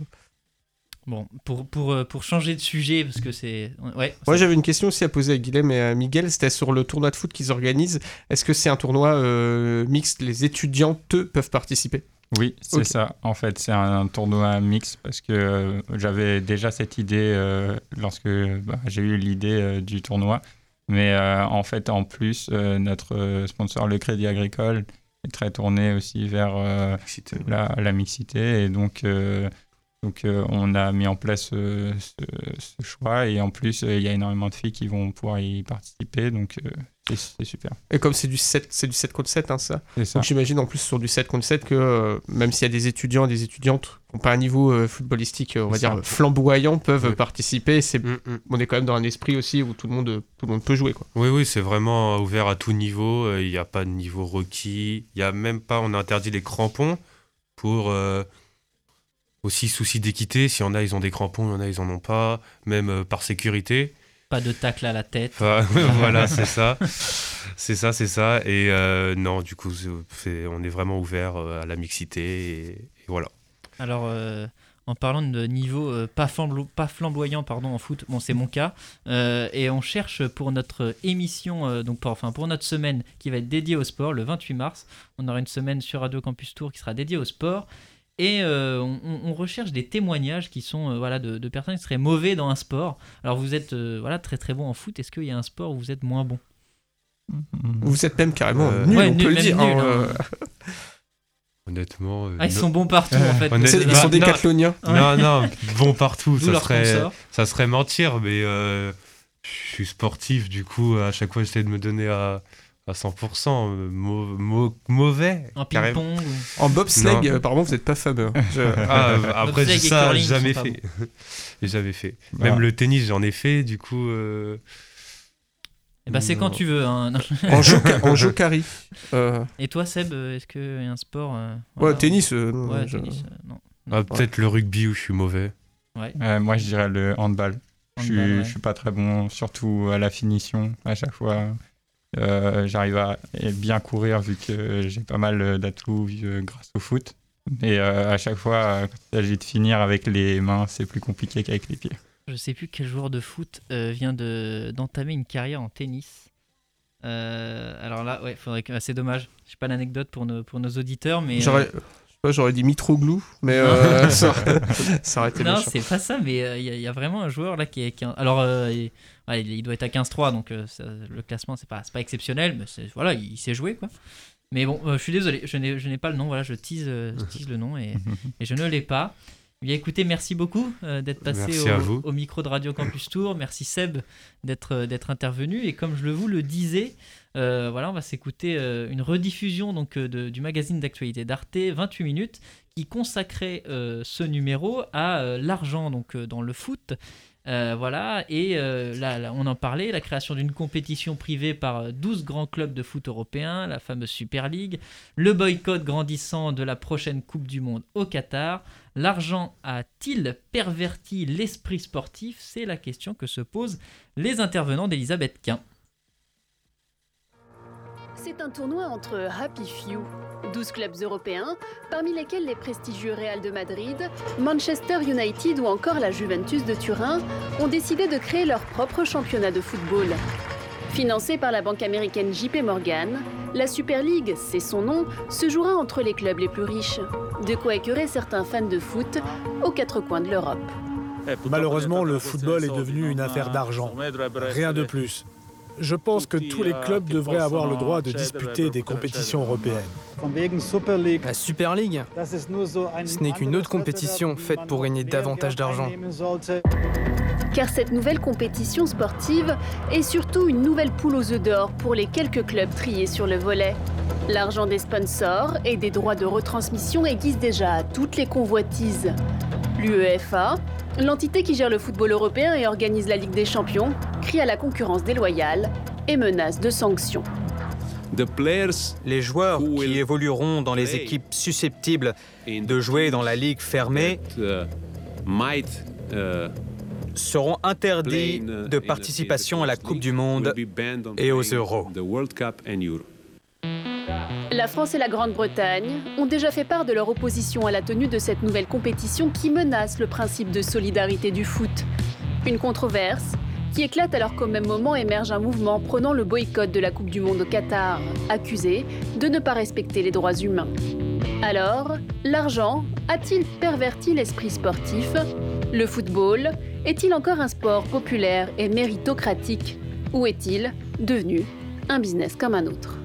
Bon, pour, pour, euh, pour changer de sujet, parce que c'est. Ouais, Moi j'avais une question aussi à poser à Guilhem et à Miguel, c'était sur le tournoi de foot qu'ils organisent. Est-ce que c'est un tournoi euh, mixte? Les étudiantes peuvent participer? Oui, c'est ça. En fait, c'est un tournoi mix parce que euh, j'avais déjà cette idée euh, lorsque bah, j'ai eu l'idée euh, du tournoi. Mais euh, en fait, en plus, euh, notre sponsor, le Crédit Agricole, est très tourné aussi vers euh, la, la mixité. Et donc, euh, donc euh, on a mis en place euh, ce, ce choix. Et en plus, euh, il y a énormément de filles qui vont pouvoir y participer. Donc, euh, c'est super. Et comme c'est du 7, c'est du 7 contre 7, hein, ça? Donc j'imagine en plus sur du 7 contre 7 que euh, même s'il y a des étudiants et des étudiantes qui n'ont pas un niveau euh, footballistique, on va dire, ça. flamboyant, peuvent Ouais. participer. C'est, Mm, mm. on est quand même dans un esprit aussi où tout le monde, tout le monde peut jouer. Quoi. Oui, oui, c'est vraiment ouvert à tout niveau. euh, Il n'y a pas de niveau requis. Il y a même pas, on a interdit les crampons pour euh, aussi souci d'équité. S'il y en a, ils ont des crampons, il y en a, ils en ont pas. Même euh, par sécurité. Pas de tacle à la tête. Enfin, voilà, c'est ça. C'est ça, c'est ça. Et euh, non, du coup, on est vraiment ouvert euh, à la mixité. Et, et voilà. Alors, euh, en parlant de niveau pas, flambo- pas flamboyant pardon, en foot, bon, c'est mon cas, et on cherche pour notre émission, donc pour, enfin pour notre semaine qui va être dédiée au sport, le 28 mars, on aura une semaine sur Radio Campus Tour qui sera dédiée au sport. Et euh, on, recherche des témoignages qui sont euh, voilà, de, de personnes qui seraient mauvais dans un sport. Alors vous êtes euh, voilà, très très bon en foot, est-ce qu'il y a un sport où vous êtes moins bon? Vous êtes même carrément Euh, nul, Ouais, on nul, peut le dire. nul, hein, hein. Honnêtement. euh, Ah, ils no- sont bons partout en fait. ils bah, sont non. décathloniens. Non, non, bon partout. Ça serait, ça serait mentir, mais euh, je suis sportif, du coup, à chaque fois, j'essaie de me donner à, à 100%. euh, mau- mau- mauvais. En ping-pong ou- En bobsleigh, euh, apparemment, vous n'êtes pas fameux. hein. Je- Ah, euh, après, ça, curling jamais fait. J'ai jamais fait. Bah, Même le tennis, j'en ai fait, du coup. euh, Eh ben, c'est quand tu veux. hein. En, joca- en. Euh, Et toi, Seb, est-ce qu'il y a un sport euh, ouais, tennis. euh, non, Ouais, je- tennis, euh, non. ah, Peut-être le rugby où je suis mauvais. Euh, moi, je dirais le handball. Je suis, ouais. je suis pas très bon, surtout à la finition. À chaque fois, Euh, j'arrive à bien courir vu que j'ai pas mal d'atouts euh, grâce au foot. Mais euh, à chaque fois, quand il s'agit de finir avec les mains, c'est plus compliqué qu'avec les pieds. Je sais plus quel joueur de foot euh, vient de d'entamer une carrière en tennis. Euh, alors là, ouais, faudrait que... ah, c'est dommage. J'ai pas l'anecdote pour nos, pour nos auditeurs, mais. J'aurais, pas, j'aurais dit Mitroglou, mais euh, ça, ça aurait été Non, c'est pas ça, mais euh, il y, a- il y a vraiment un joueur là qui est. qui est- alors, euh, il, ouais, il- il doit être à 15-3, donc euh, ça- le classement, c'est pas, c'est pas exceptionnel, mais c'est- voilà, il, sait jouer quoi. Mais bon, euh, je suis désolé, je n'ai, je n'ai pas le nom, voilà, je tease, euh, je tease le nom et, et je ne l'ai pas. Eh Bien écoutez, merci beaucoup euh, d'être passé au, micro de Radio Campus Tour. Merci Seb d'être euh, d'être intervenu. Et comme je le vous le disais, euh, voilà, on va s'écouter euh, une rediffusion donc de- du magazine d'actualité d'Arte, 28 minutes, qui consacrait ce numéro à l'argent donc dans le foot. Voilà, et euh, là, on en parlait, la création d'une compétition privée par 12 grands clubs de foot européens, la fameuse Super League, le boycott grandissant de la prochaine Coupe du Monde au Qatar. L'argent a-t-il perverti l'esprit sportif? C'est la question que se posent les intervenants d'Elisabeth Quint. C'est un tournoi entre Happy Few, 12 clubs européens, parmi lesquels les prestigieux Real de Madrid, Manchester United ou encore la Juventus de Turin ont décidé de créer leur propre championnat de football. Financé par la banque américaine JP Morgan, la Super League, c'est son nom, se jouera entre les clubs les plus riches. De quoi écœurer certains fans de foot aux quatre coins de l'Europe. Malheureusement, le football est devenu une affaire d'argent. Rien de plus. Je pense que tous les clubs devraient avoir le droit de disputer des compétitions européennes. La Super League, ce n'est qu'une autre compétition faite pour gagner davantage d'argent. Car cette nouvelle compétition sportive est surtout une nouvelle poule aux œufs d'or pour les quelques clubs triés sur le volet. L'argent des sponsors et des droits de retransmission aiguise déjà toutes les convoitises. L'UEFA, l'entité qui gère le football européen et organise la Ligue des Champions, crie à la concurrence déloyale et menace de sanctions. Les joueurs qui évolueront dans les équipes susceptibles de jouer dans la ligue fermée uh, uh, seront interdits de participation à la Coupe du Monde et aux Euros. La France et la Grande-Bretagne ont déjà fait part de leur opposition à la tenue de cette nouvelle compétition qui menace le principe de solidarité du foot. Une controverse qui éclate alors qu'au même moment émerge un mouvement prenant le boycott de la Coupe du Monde au Qatar, accusé de ne pas respecter les droits humains. Alors, l'argent a-t-il perverti l'esprit sportif Le football est-il encore un sport populaire et méritocratique? Ou est-il devenu un business comme un autre?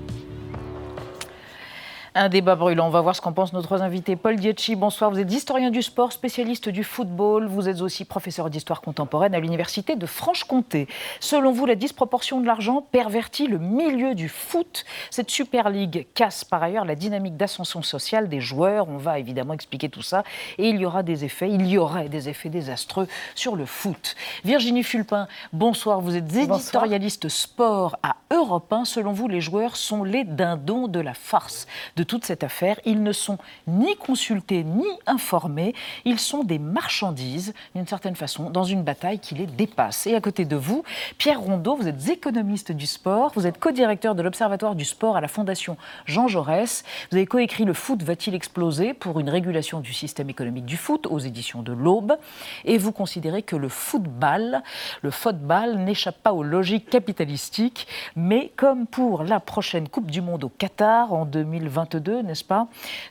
Un débat brûlant. On va voir ce qu'en pense nos trois invités. Paul Dietschi, bonsoir. Vous êtes historien du sport, spécialiste du football. Vous êtes aussi professeur d'histoire contemporaine à l'université de Franche-Comté. Selon vous, la disproportion de l'argent pervertit le milieu du foot. Cette Super League casse par ailleurs la dynamique d'ascension sociale des joueurs. On va évidemment expliquer tout ça. Et il y aura des effets, il y aurait des effets désastreux sur le foot. Virginie Fulpin, bonsoir. Vous êtes éditorialiste sport à Europe 1. Selon vous, les joueurs sont les dindons de la farce. De toute cette affaire. Ils ne sont ni consultés ni informés. Ils sont des marchandises, d'une certaine façon, dans une bataille qui les dépasse. Et à côté de vous, Pierre Rondeau, vous êtes économiste du sport. Vous êtes co-directeur de l'Observatoire du sport à la Fondation Jean Jaurès. Vous avez coécrit Le foot va-t-il exploser pour une régulation du système économique du foot aux éditions de l'Aube. Et vous considérez que le football, le football n'échappe pas aux logiques capitalistiques, mais comme pour la prochaine Coupe du Monde au Qatar en 2022, n'est-ce pas?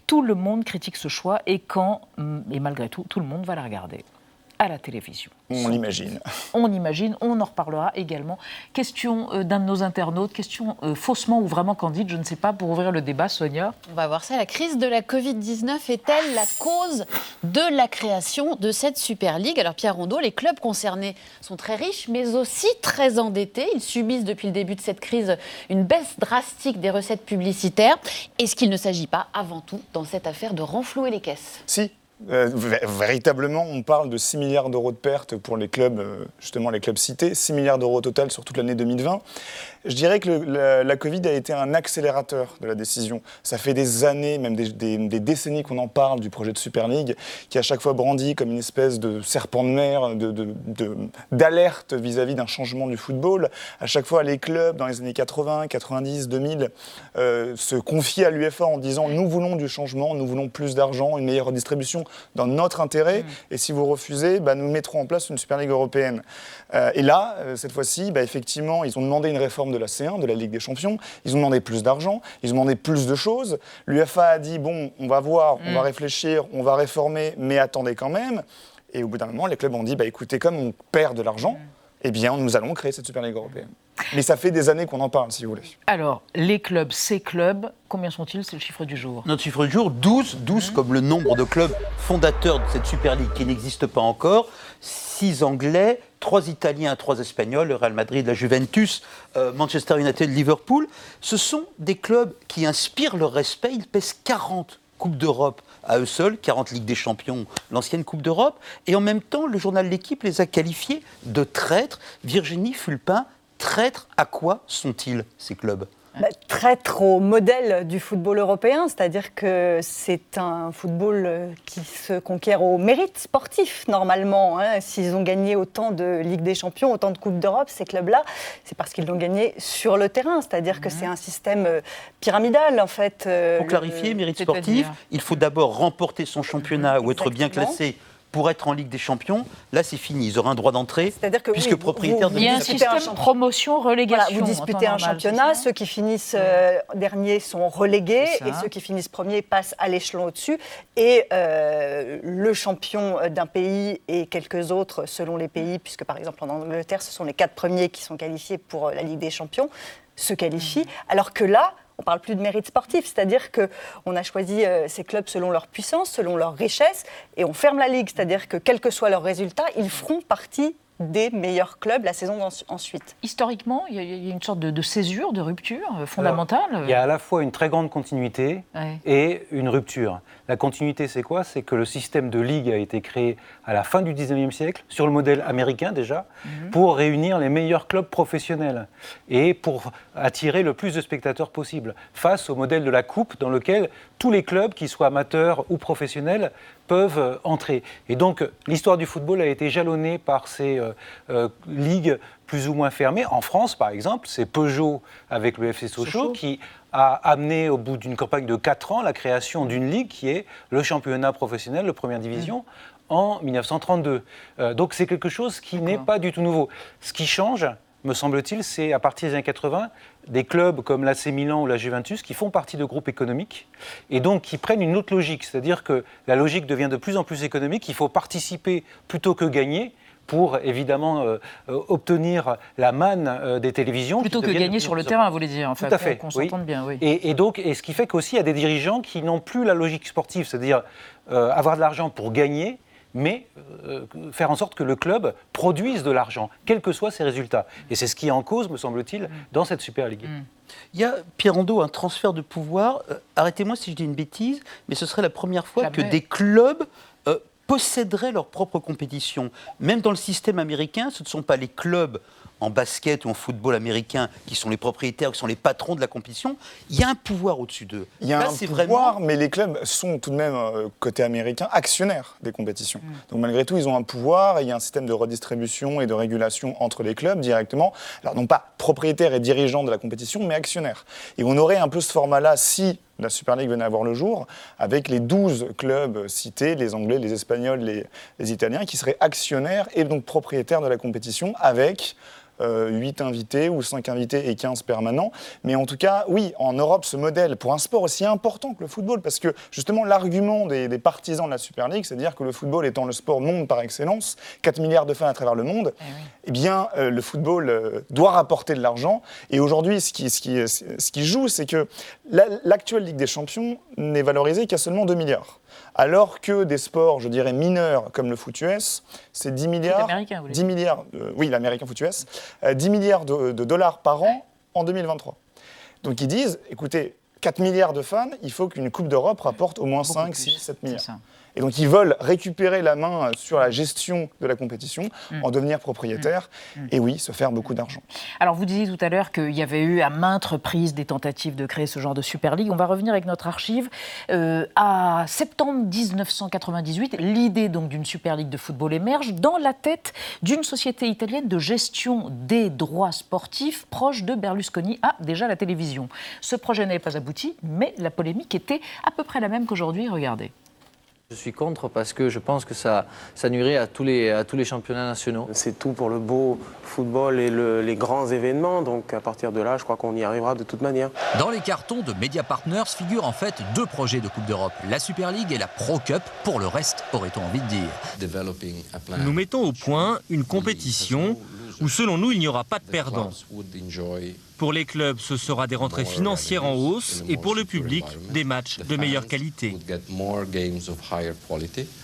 Tout le monde critique ce choix et quand, hum, et malgré tout, tout le monde va la regarder à la télévision. On l'imagine. On imagine, on en reparlera également. Question euh, d'un de nos internautes, question euh, faussement ou vraiment candide, je ne sais pas, pour ouvrir le débat, Sonia. On va voir ça. La crise de la Covid-19 est-elle la cause de la création de cette Super League? Alors Pierre Rondeau, les clubs concernés sont très riches, mais aussi très endettés. Ils subissent depuis le début de cette crise une baisse drastique des recettes publicitaires. Est-ce qu'il ne s'agit pas avant tout dans cette affaire de renflouer les caisses? Si, euh, véritablement, on parle de 6 milliards d'euros de pertes pour les clubs, euh, justement les clubs cités, 6 milliards d'euros au total sur toute l'année 2020. Je dirais que la, Covid a été un accélérateur de la décision. Ça fait des années, même des, décennies qu'on en parle du projet de Super League, qui à chaque fois brandit comme une espèce de serpent de mer, d'alerte de, vis-à-vis d'un changement du football. À chaque fois, les clubs, dans les années 80, 90, 2000, se confiaient à l'UFA en disant nous voulons du changement, nous voulons plus d'argent, une meilleure dans notre intérêt, mmh. et si vous refusez, bah, nous mettrons en place une Super League européenne. Euh, et là, euh, cette fois-ci, bah, effectivement, ils ont demandé une réforme de la C1, de la Ligue des Champions. Ils ont demandé plus d'argent, ils ont demandé plus de choses. L'UFA a dit bon, on va voir, on va mm. réfléchir, on va réformer, mais attendez quand même. Et au bout d'un moment, les clubs ont dit bah, écoutez, comme on perd de l'argent, mm. Eh bien, nous allons créer cette Super Ligue européenne. Mais ça fait des années qu'on en parle, si vous voulez. Alors, les clubs, ces clubs, combien sont-ils? C'est le chiffre du jour. Notre chiffre du jour, 12. 12 comme le nombre de clubs fondateurs de cette Super League qui n'existe pas encore. 6 Anglais, trois Italiens, trois Espagnols, le Real Madrid, la Juventus, euh, Manchester United, Liverpool. Ce sont des clubs qui inspirent le respect. Ils pèsent 40 Coupe d'Europe à eux seuls, 40 Ligues des Champions, l'ancienne Coupe d'Europe. Et en même temps, le journal L'équipe les a qualifiés de traîtres. Virginie Fulpin, traîtres à quoi sont-ils, ces clubs? Bah, traître au modèle du football européen, c'est-à-dire que c'est un football euh, qui se conquiert au mérite sportif normalement. Hein. S'ils ont gagné autant de Ligue des Champions, autant de Coupes d'Europe, ces clubs-là, c'est parce qu'ils l'ont gagné sur le terrain, c'est-à-dire que c'est un système euh, pyramidal en fait. Euh, Pour clarifier, mérite sportif, il faut d'abord remporter son championnat ou être bien classé pour être en Ligue des Champions, là c'est fini, ils auraient un droit d'entrée puisque propriétaire de Il y a un système promotion-relégation. vous disputez un championnat, ceux qui finissent euh, derniers sont relégués et ceux qui finissent premiers passent à l'échelon au-dessus. Et euh, le champion d'un pays et quelques autres selon les pays, puisque par exemple en Angleterre ce sont les quatre premiers qui sont qualifiés pour la Ligue des Champions, se qualifient. Mmh. Alors que là, on parle plus de mérite sportif, c'est-à-dire qu'on a choisi euh, ces clubs selon leur puissance, selon leur richesse, et on ferme la ligue, c'est-à-dire que quel que soit leur résultat, ils feront partie des meilleurs clubs la saison ensuite. Historiquement, il y, a une sorte de, césure, de rupture euh, fondamentale. il y a à la fois une très grande continuité et une rupture. La continuité, c'est quoi? C'est que le système de ligue a été créé à la fin du 19e siècle, sur le modèle américain déjà, mhm. pour réunir les meilleurs clubs professionnels et pour attirer le plus de spectateurs possible, face au modèle de la Coupe, dans lequel tous les clubs, qu'ils soient amateurs ou professionnels, peuvent euh, entrer. Et donc, l'histoire du football a été jalonnée par ces euh, euh, ligues plus ou moins fermées. En France, par exemple, c'est Peugeot avec le FC Sochaux qui a amené au bout d'une campagne de 4 ans la création d'une ligue qui est le championnat professionnel de première division. en 1932. Euh, donc c'est quelque chose qui n'est pas du tout nouveau. Ce qui change, me semble-t-il, c'est à partir des années 80, des clubs comme l'AC Milan ou la Juventus qui font partie de groupes économiques et donc qui prennent une autre logique. C'est-à-dire que la logique devient de plus en plus économique, il faut participer plutôt que gagner pour évidemment euh, euh, obtenir la manne euh, des télévisions. Plutôt que gagner sur le terrain, vous voulez dire, en fait. Tout à fait. Qu'on s'entende bien, oui. Et, donc, et ce qui fait qu'aussi, il y a des dirigeants qui n'ont plus la logique sportive, c'est-à-dire avoir de l'argent pour gagner, mais faire en sorte que le club produise de l'argent, quels que soient ses résultats. Et c'est ce qui est en cause, me semble-t-il, mm. dans cette Super League. Mm. Il y a, Pierre Rondeau, un transfert de pouvoir. Arrêtez-moi si je dis une bêtise, mais ce serait la première fois que des clubs posséderaient leur propre compétition. Même dans le système américain, ce ne sont pas les clubs en basket ou en football américain qui sont les propriétaires, qui sont les patrons de la compétition, il y a un pouvoir au-dessus d'eux. Il y a un pouvoir, mais les clubs sont tout de même, euh, côté américain, actionnaires des compétitions. Mm. Donc malgré tout, ils ont un pouvoir et il y a un système de redistribution et de régulation entre les clubs directement. Alors non pas propriétaires et dirigeants de la compétition, mais actionnaires. Et on aurait un peu ce format-là si la Super League venait à voir le jour, avec les 12 clubs cités, les Anglais, les Espagnols, les, les Italiens, qui seraient actionnaires et donc propriétaires de la compétition, avec 8 euh, invités ou 5 invités et 15 permanents. Mais en tout cas, oui, en Europe, ce modèle, pour un sport aussi important que le football, parce que justement, l'argument des, partisans de la Super League, c'est de dire que le football étant le sport monde par excellence, 4 milliards de fans à travers le monde, eh, eh bien, euh, le football euh, doit rapporter de l'argent. Et aujourd'hui, ce qui, ce, qui, ce qui joue, c'est que l'actuelle Ligue des Champions n'est valorisée qu'à seulement 2 milliards alors que des sports, je dirais, mineurs comme le foot US, c'est 10 milliards. 10 milliards, oui, l'américain foot US, 10 milliards de, dollars par an en 2023. Donc ils disent, écoutez, 4 milliards de fans, il faut qu'une Coupe d'Europe rapporte au moins 5, 6, 7 milliards. Et donc ils veulent récupérer la main sur la gestion de la compétition, mm. en devenir propriétaire, mm. Mm. et oui, se faire beaucoup d'argent. Alors vous disiez tout à l'heure qu'il y avait eu à maintes reprises des tentatives de créer ce genre de Super League. On va revenir avec notre archive. Euh, à septembre 1998, l'idée donc d'une Super League de football émerge dans la tête d'une société italienne de gestion des droits sportifs proche de Berlusconi à déjà la télévision. Ce projet n'avait pas abouti, mais la polémique était à peu près la même qu'aujourd'hui. Regardez. Je suis contre parce que je pense que ça, ça nuirait à tous, les, à tous les championnats nationaux. C'est tout pour le beau football et les grands événements, donc à partir de là, je crois qu'on y arrivera de toute manière. Dans les cartons de Media Partners figurent en fait deux projets de Coupe d'Europe, la Super League et la Pro Cup, pour le reste, aurait-on envie de dire. Nous mettons au point une compétition où selon nous il n'y aura pas de perdants. Pour les clubs, ce sera des rentrées financières en hausse et pour le public, des matchs de meilleure qualité.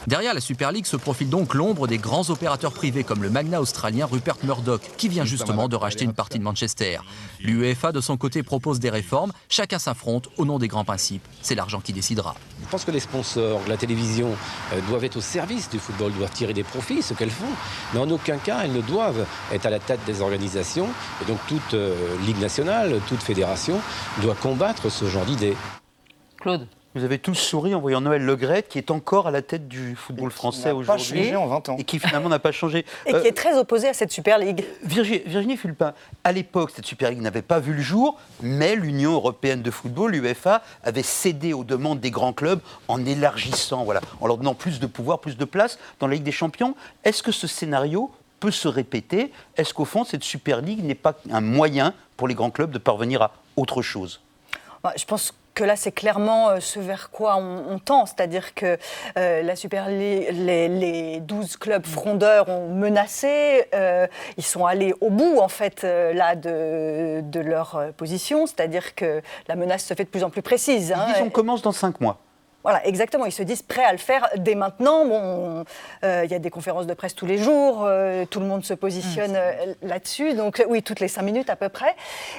Derrière la Super League se profile donc l'ombre des grands opérateurs privés comme le magnat australien Rupert Murdoch, qui vient justement de racheter une partie de Manchester. L'UEFA, de son côté, propose des réformes. Chacun s'affronte au nom des grands principes. C'est l'argent qui décidera. Je pense que les sponsors, la télévision, euh, doivent être au service du football, doivent tirer des profits, ce qu'elles font. Mais en aucun cas, elles ne doivent être à la tête des organisations. Et donc toute euh, ligue nationale, toute fédération doit combattre ce genre d'idées. Claude vous avez tous souri en voyant Noël Legrette, qui est encore à la tête du football français aujourd'hui. en 20 ans. Et qui finalement n'a pas changé. Et qui est très opposé à cette Super League. Virginie, Virginie Fulpin, à l'époque, cette Super League n'avait pas vu le jour, mais l'Union européenne de football, l'UEFA, avait cédé aux demandes des grands clubs en élargissant, voilà, en leur donnant plus de pouvoir, plus de place dans la Ligue des Champions. Est-ce que ce scénario peut se répéter? Est-ce qu'au fond, cette Super League n'est pas un moyen pour les grands clubs de parvenir à autre chose bah, Je pense que là, c'est clairement euh, ce vers quoi on, tend. C'est-à-dire que euh, la Super League, les, 12 clubs frondeurs ont menacé. Euh, ils sont allés au bout, en fait, là, de, de, leur position. C'est-à-dire que la menace se fait de plus en plus précise. Hein, on commence dans 5 mois. Voilà, exactement. Ils se disent prêts à le faire dès maintenant. Bon, euh, il y a des conférences de presse tous les jours, euh, tout le monde se positionne mmh, euh, là-dessus. Donc, oui, toutes les cinq minutes à peu près.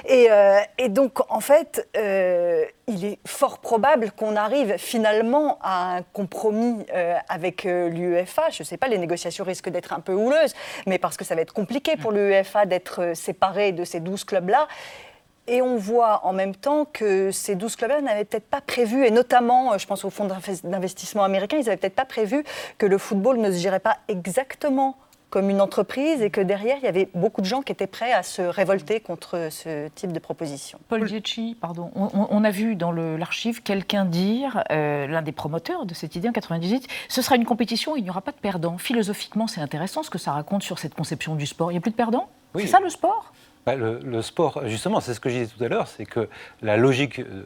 Et, et donc, en fait, il est fort probable qu'on arrive finalement à un compromis avec l'UEFA. Je ne sais pas, les négociations risquent d'être un peu houleuses, mais parce que ça va être compliqué pour l'UEFA d'être séparé de ces 12 clubs-là. Et on voit en même temps que ces 12 clubs-là n'avaient peut-être pas prévu, et notamment, euh, je pense au fonds d'investissement américain, ils n'avaient peut-être pas prévu que le football ne se gérait pas exactement comme une entreprise et que derrière, il y avait beaucoup de gens qui étaient prêts à se révolter contre ce type de proposition. Paul pardon, on, a vu dans l'archive quelqu'un dire, euh, l'un des promoteurs de cette idée en 98, ce sera une compétition, il n'y aura pas de perdants. Philosophiquement, c'est intéressant ce que ça raconte sur cette conception du sport. Il n'y a plus de perdants? C'est ça le sport? Bah, le, sport, justement, c'est ce que je disais tout à l'heure, c'est que la logique euh,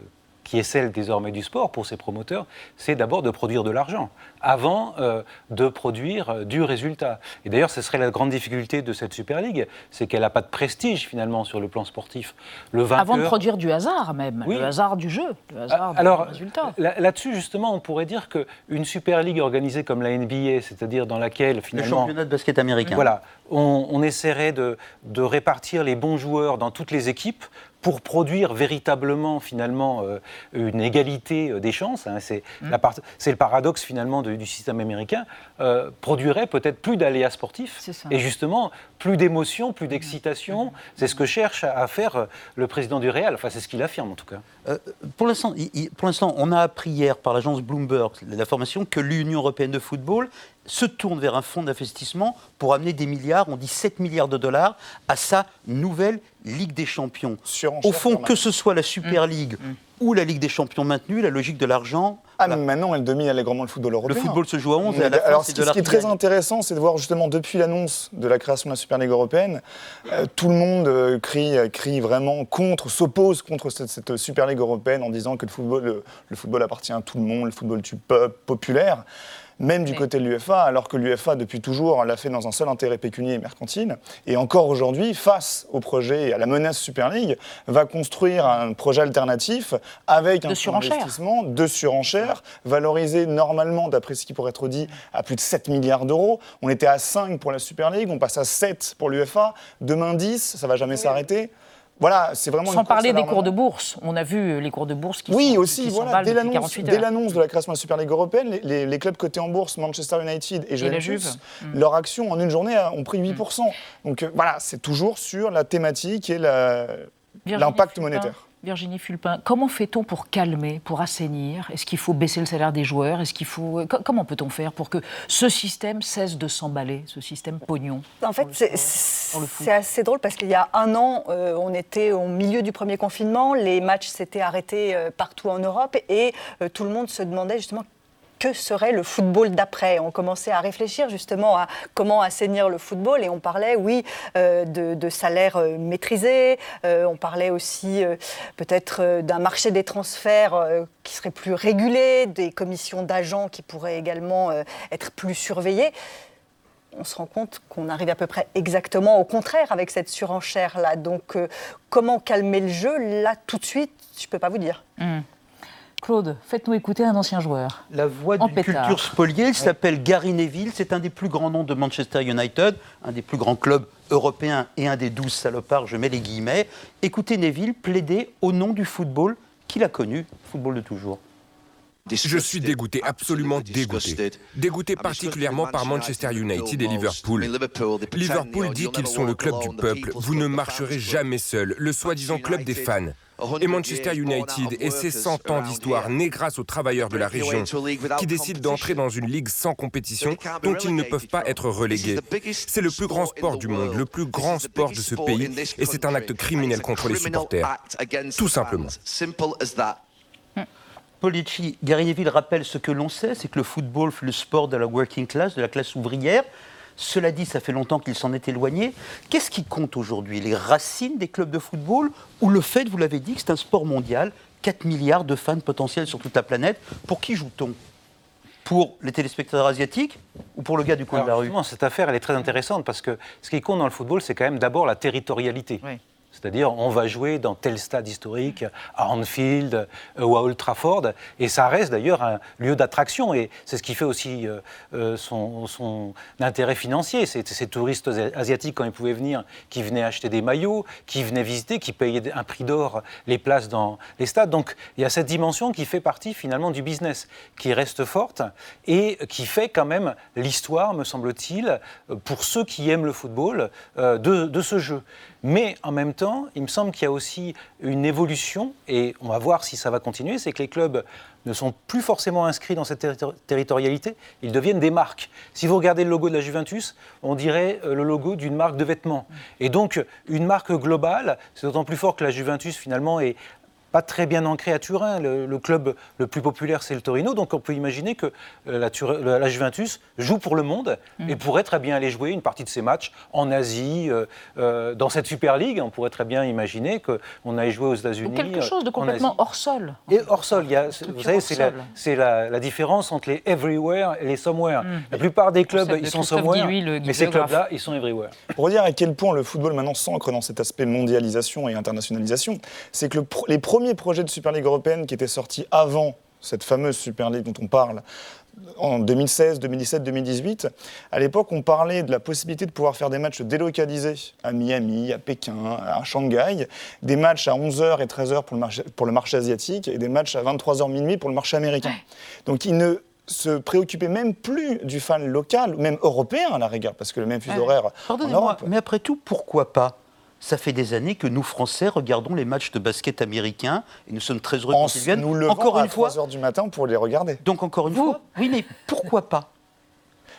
qui est celle désormais du sport pour ses promoteurs, c'est d'abord de produire de l'argent, avant euh, de produire euh, du résultat. Et d'ailleurs, ce serait la grande difficulté de cette Super League, c'est qu'elle n'a pas de prestige finalement sur le plan sportif. Le Avant de produire du hasard même, le hasard du jeu, le hasard Alors, du résultat. Là-dessus, justement, on pourrait dire qu'une Super League organisée comme la NBA, c'est-à-dire dans laquelle finalement... Le championnat de basket américain. Voilà, on, on essaierait de, de répartir les bons joueurs dans toutes les équipes pour produire véritablement finalement euh, une égalité euh, des chances, hein, c'est mmh. le paradoxe finalement du système américain, euh, produirait peut-être plus d'aléas sportifs et justement plus d'émotions, plus d'excitation. Mmh. C'est ce que cherche à faire le président du Real, enfin c'est ce qu'il affirme en tout cas. pour l'instant, on a appris hier par l'agence Bloomberg l'information que l'Union européenne de football se tourne vers un fonds d'investissement pour amener des milliards, on dit 7 milliards de dollars, à sa nouvelle Ligue des Champions. Au fond, que ce soit la Super mmh. League mmh. ou la Ligue des Champions maintenue, la logique de l'argent. Ah, mais maintenant, elle domine allègrement le football européen. Le football se joue à 11 et à la Alors, ce, qui est très intéressant, c'est de voir justement depuis l'annonce de la création de la Super League européenne, euh, tout le monde euh, crie, crie vraiment contre, s'oppose contre cette, Super League européenne en disant que le football, le football appartient à tout le monde, le football du peuple populaire même du côté de l'UFA, alors que l'UFA, depuis toujours, l'a fait dans un seul intérêt pécunier et mercantile. Et encore aujourd'hui, face au projet et à la menace Super League, va construire un projet alternatif avec un investissement de surenchère, valorisé normalement, d'après ce qui pourrait être dit, à plus de 7 milliards d'euros. On était à 5 pour la Super League, on passe à 7 pour l'UFA. Demain 10, ça va jamais s'arrêter. Voilà, c'est vraiment Sans parler des cours de bourse. On a vu les cours de bourse qui oui, sont, aussi, voilà. Dès l'annonce de la création de la Super League européenne, les, clubs cotés en bourse, Manchester United et Juventus, hmm. leurs actions en une journée ont pris 8%. Donc euh, voilà, c'est toujours sur la thématique et l'impact monétaire. Virginie Fulpin, comment fait-on pour calmer, pour assainir? Est-ce qu'il faut baisser le salaire des joueurs? Est-ce qu'il faut comment peut-on faire pour que ce système cesse de s'emballer, ce système pognon En fait, c'est assez drôle parce qu'il y a un an, euh, on était au milieu du premier confinement, les matchs s'étaient arrêtés euh, partout en Europe et euh, tout le monde se demandait justement que serait le football d'après? On commençait à réfléchir justement à comment assainir le football et on parlait, oui, euh, de, salaires euh, maîtrisés, euh, on parlait aussi peut-être d'un marché des transferts qui serait plus régulé, des commissions d'agents qui pourraient également être plus surveillées on se rend compte qu'on arrive à peu près exactement au contraire avec cette surenchère-là. Donc, comment calmer le jeu? Là, tout de suite, je ne peux pas vous dire. Hmm. Claude, faites-nous écouter un ancien joueur. La voix d'une culture spoliée, il s'appelle Gary Neville, c'est un des plus grands noms de Manchester United, un des plus grands clubs européens et un des douze salopards, je mets les guillemets. Écoutez Neville plaider au nom du football qu'il a connu, football de toujours. Je suis dégoûté, absolument dégoûté. Dégoûté particulièrement par Manchester United et Liverpool. Liverpool dit qu'ils sont le club du peuple. Vous ne marcherez jamais seul, le soi-disant club des fans. Et Manchester United et ses 100 ans d'histoire nés grâce aux travailleurs de la région qui décident d'entrer dans une ligue sans compétition dont ils ne peuvent pas être relégués. C'est le plus grand sport du monde, le plus grand sport de ce pays et c'est un acte criminel contre les supporters. Tout simplement. Polici, Gary Neville rappelle ce que l'on sait, c'est que le football fut le sport de la working class, de la classe ouvrière. Cela dit, ça fait longtemps qu'il s'en est éloigné. Qu'est-ce qui compte aujourd'hui? Les racines des clubs de football ou le fait, vous l'avez dit, que c'est un sport mondial? 4 milliards de fans potentiels sur toute la planète. Pour qui joue-t-on? Pour les téléspectateurs asiatiques ou pour le gars du coin de la rue? Cette affaire, elle est très intéressante parce que ce qui compte dans le football, c'est quand même d'abord la territorialité. C'est-à-dire, on va jouer dans tel stade historique, à Anfield euh, ou à Old Trafford, et ça reste d'ailleurs un lieu d'attraction, et c'est ce qui fait aussi euh, euh, son, intérêt financier. C'est ces touristes asiatiques, quand ils pouvaient venir, qui venaient acheter des maillots, qui venaient visiter, qui payaient un prix d'or les places dans les stades. Donc, il y a cette dimension qui fait partie finalement du business, qui reste forte, et qui fait quand même l'histoire, me semble-t-il, pour ceux qui aiment le football, de, de ce jeu. Mais en même temps, il me semble qu'il y a aussi une évolution, et on va voir si ça va continuer, c'est que les clubs ne sont plus forcément inscrits dans cette territorialité, ils deviennent des marques. Si vous regardez le logo de la Juventus, on dirait euh, le logo d'une marque de vêtements. Et donc, une marque globale, c'est d'autant plus fort que la Juventus, finalement, est pas très bien ancré à Turin. Le, club le plus populaire, c'est le Torino. Donc on peut imaginer que euh, la, la, Juventus joue pour le monde mm. et pourrait très bien aller jouer une partie de ses matchs en Asie, euh, euh, dans cette Super League. On pourrait très bien imaginer qu'on aille jouer aux États-Unis. Quelque chose de complètement hors sol. Et hors sol, il y a, vous savez, c'est la, la, différence entre les everywhere et les somewhere. Mm. La plupart des clubs, ils sont somewhere, mais ces clubs-là, ils sont everywhere. Pour dire à quel point le football maintenant s'ancre dans cet aspect mondialisation et internationalisation, c'est que le, les premiers premier projet de Super League européenne qui était sorti avant cette fameuse Super League dont on parle en 2016, 2017, 2018, à l'époque, on parlait de la possibilité de pouvoir faire des matchs délocalisés à Miami, à Pékin, à Shanghai, des matchs à 11h et 13h pour le marché, pour le marché asiatique et des matchs à 23h minuit pour le marché américain. Donc ils ne se préoccupaient même plus du fan local, même européen à la rigueur, parce que le même fuseau horaire en Europe. Mais après tout, pourquoi pas? Ça fait des années que nous, Français, regardons les matchs de basket américains et nous sommes très heureux quand ils viennent. Nous encore une fois, 3 heures du matin pour les regarder. Donc encore une fois, oui, mais pourquoi pas?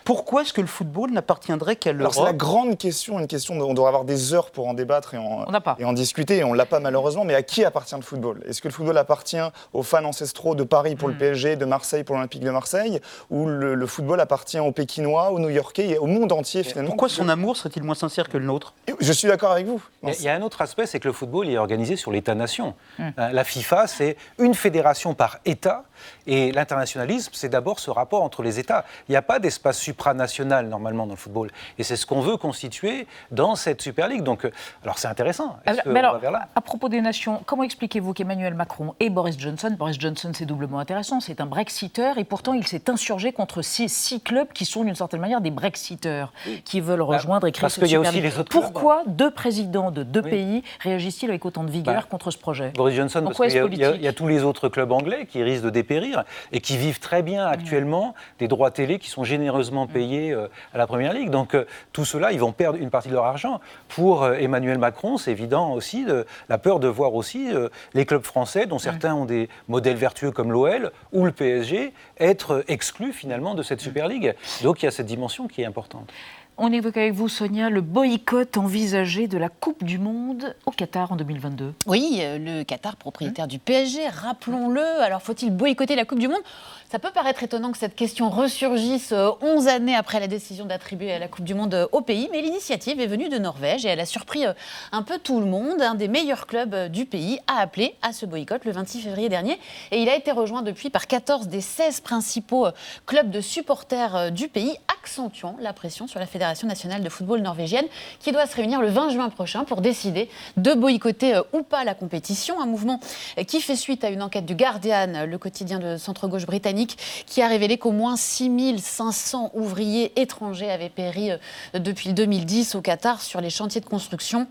Pourquoi est-ce que le football n'appartiendrait qu'à l'Europe C'est la grande question, une question dont on devrait avoir des heures pour en débattre et en, et en discuter, et on ne l'a pas malheureusement, mais à qui appartient le football? Est-ce que le football appartient aux fans ancestraux de Paris pour le hmm. PSG, de Marseille pour l'Olympique de Marseille, ou le, football appartient aux Pékinois, aux New-Yorkais, et au monde entier finalement? Pourquoi son amour serait-il moins sincère que le nôtre? Je suis d'accord avec vous. Il y, a un autre aspect, c'est que le football est organisé sur l'État-nation. Hmm. Euh, la FIFA, c'est une fédération par État, et l'internationalisme, c'est d'abord ce rapport entre les États. Il n'y a pas d'espace supranational normalement dans le football. Et c'est ce qu'on veut constituer dans cette Super League. Donc, euh, alors c'est intéressant. Alors, mais alors, à propos des nations, comment expliquez-vous qu'Emmanuel Macron et Boris Johnson, Boris Johnson c'est doublement intéressant, c'est un Brexiteur et pourtant il s'est insurgé contre ces six clubs qui sont d'une certaine manière des Brexiteurs, qui veulent bah, rejoindre et créer Parce qu'il y a aussi les autres Pourquoi deux présidents de deux pays réagissent-ils avec autant de vigueur bah, contre ce projet? Boris Johnson, parce qu'il y, y, a tous les autres clubs anglais qui risquent de dépérir et qui vivent très bien actuellement des droits télé qui sont généreusement payés euh, à la Première Ligue. Donc euh, tout cela, ils vont perdre une partie de leur argent. Pour euh, Emmanuel Macron, c'est évident aussi la peur de voir aussi les clubs français, dont certains ont des modèles vertueux comme l'OL ou le PSG, être exclus finalement de cette Super League. Donc il y a cette dimension qui est importante. On évoque avec vous, Sonia, le boycott envisagé de la Coupe du Monde au Qatar en 2022. Oui, le Qatar, propriétaire du PSG, rappelons-le. Alors, faut-il boycotter la Coupe du Monde? Ça peut paraître étonnant que cette question ressurgisse 11 euh, années après la décision d'attribuer la Coupe du Monde euh, au pays, mais l'initiative est venue de Norvège et elle a surpris euh, un peu tout le monde. Un des meilleurs clubs du pays a appelé à ce boycott le 26 février dernier et il a été rejoint depuis par 14 des 16 principaux clubs de supporters du pays, accentuant la pression sur la fédération Fédération nationale de football norvégienne qui doit se réunir le 20 juin prochain pour décider de boycotter euh, ou pas la compétition. Un mouvement qui fait suite à une enquête du Guardian, le quotidien de centre-gauche britannique, qui a révélé qu'au moins 6500 ouvriers étrangers avaient péri depuis 2010 au Qatar sur les chantiers de construction.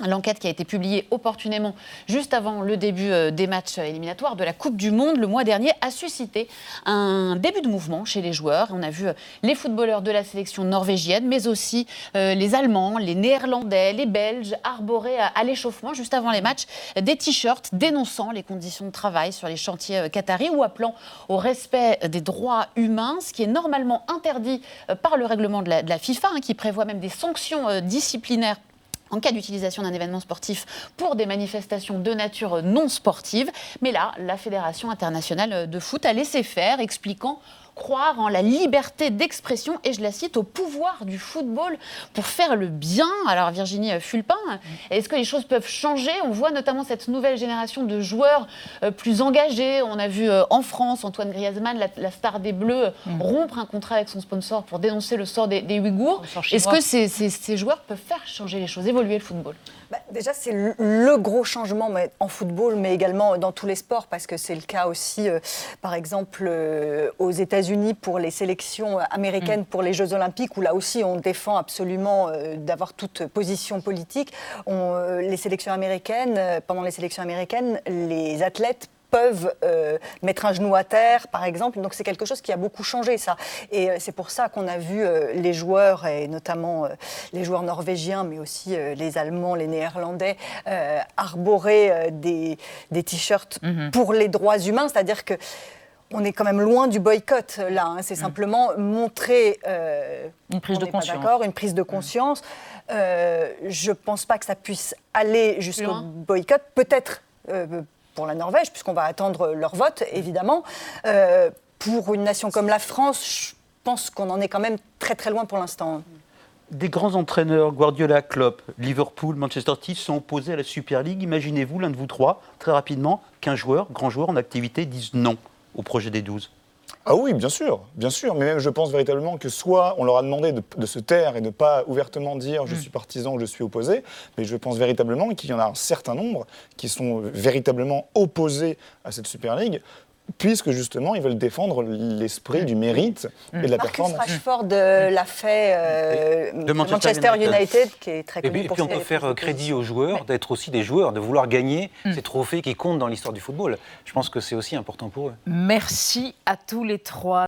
L'enquête qui a été publiée opportunément juste avant le début euh, des matchs éliminatoires de la Coupe du Monde le mois dernier a suscité un début de mouvement chez les joueurs. On a vu euh, les footballeurs de la sélection norvégienne, mais aussi euh, les Allemands, les Néerlandais, les Belges arborer à, l'échauffement juste avant les matchs des t-shirts dénonçant les conditions de travail sur les chantiers qataris ou appelant au respect des droits humains, ce qui est normalement interdit par le règlement de la, FIFA, hein, qui prévoit même des sanctions disciplinaires en cas d'utilisation d'un événement sportif pour des manifestations de nature non sportive. Mais là, la Fédération internationale de foot a laissé faire, expliquant croire en la liberté d'expression et je la cite au pouvoir du football pour faire le bien. Alors Virginie Fulpin, est-ce que les choses peuvent changer? On voit notamment cette nouvelle génération de joueurs euh, plus engagés. On a vu euh, en France Antoine Griezmann, la, star des Bleus, mm. rompre un contrat avec son sponsor pour dénoncer le sort des, Ouïghours. Est-ce que ces joueurs peuvent faire changer les choses, évoluer le football? Bah, déjà, c'est le, gros changement en football, mais également dans tous les sports, parce que c'est le cas aussi, euh, par exemple, euh, aux États-Unis pour les sélections américaines mm. pour les Jeux Olympiques, où là aussi on défend absolument euh, d'avoir toute position politique. les sélections américaines, pendant les sélections américaines, les athlètes peuvent euh, mettre un genou à terre, par exemple. Donc c'est quelque chose qui a beaucoup changé, ça. Et euh, c'est pour ça qu'on a vu euh, les joueurs, et notamment les joueurs norvégiens, mais aussi les Allemands, les Néerlandais, arborer des, des t-shirts mhm. pour les droits humains. C'est-à-dire que on est quand même loin du boycott là. Hein. C'est mhm. simplement montrer une prise de conscience. D'accord, une prise de conscience. je ne pense pas que ça puisse aller jusqu'au boycott. Peut-être pour la Norvège, puisqu'on va attendre leur vote, évidemment. Euh, pour une nation comme la France, je pense qu'on en est quand même très très loin pour l'instant. Des grands entraîneurs, Guardiola, Klopp, Liverpool, Manchester City, sont opposés à la Super League. Imaginez-vous, l'un de vous trois, très rapidement, qu'un joueur, grand joueur en activité, dise non au projet des 12 ah oui, bien sûr, bien sûr. Mais même je pense véritablement que soit on leur a demandé de, se taire et de ne pas ouvertement dire je mm. suis partisan ou je suis opposé, mais je pense véritablement qu'il y en a un certain nombre qui sont véritablement opposés à cette Super League puisque justement ils veulent défendre l'esprit du mérite et de la Marcus performance. Rashford euh, l'a fait euh, de Manchester, United, qui est très connu et puis, on peut faire crédit aux joueurs d'être aussi des joueurs, de vouloir gagner mm. ces trophées qui comptent dans l'histoire du football. Je pense que c'est aussi important pour eux. Merci à tous les trois.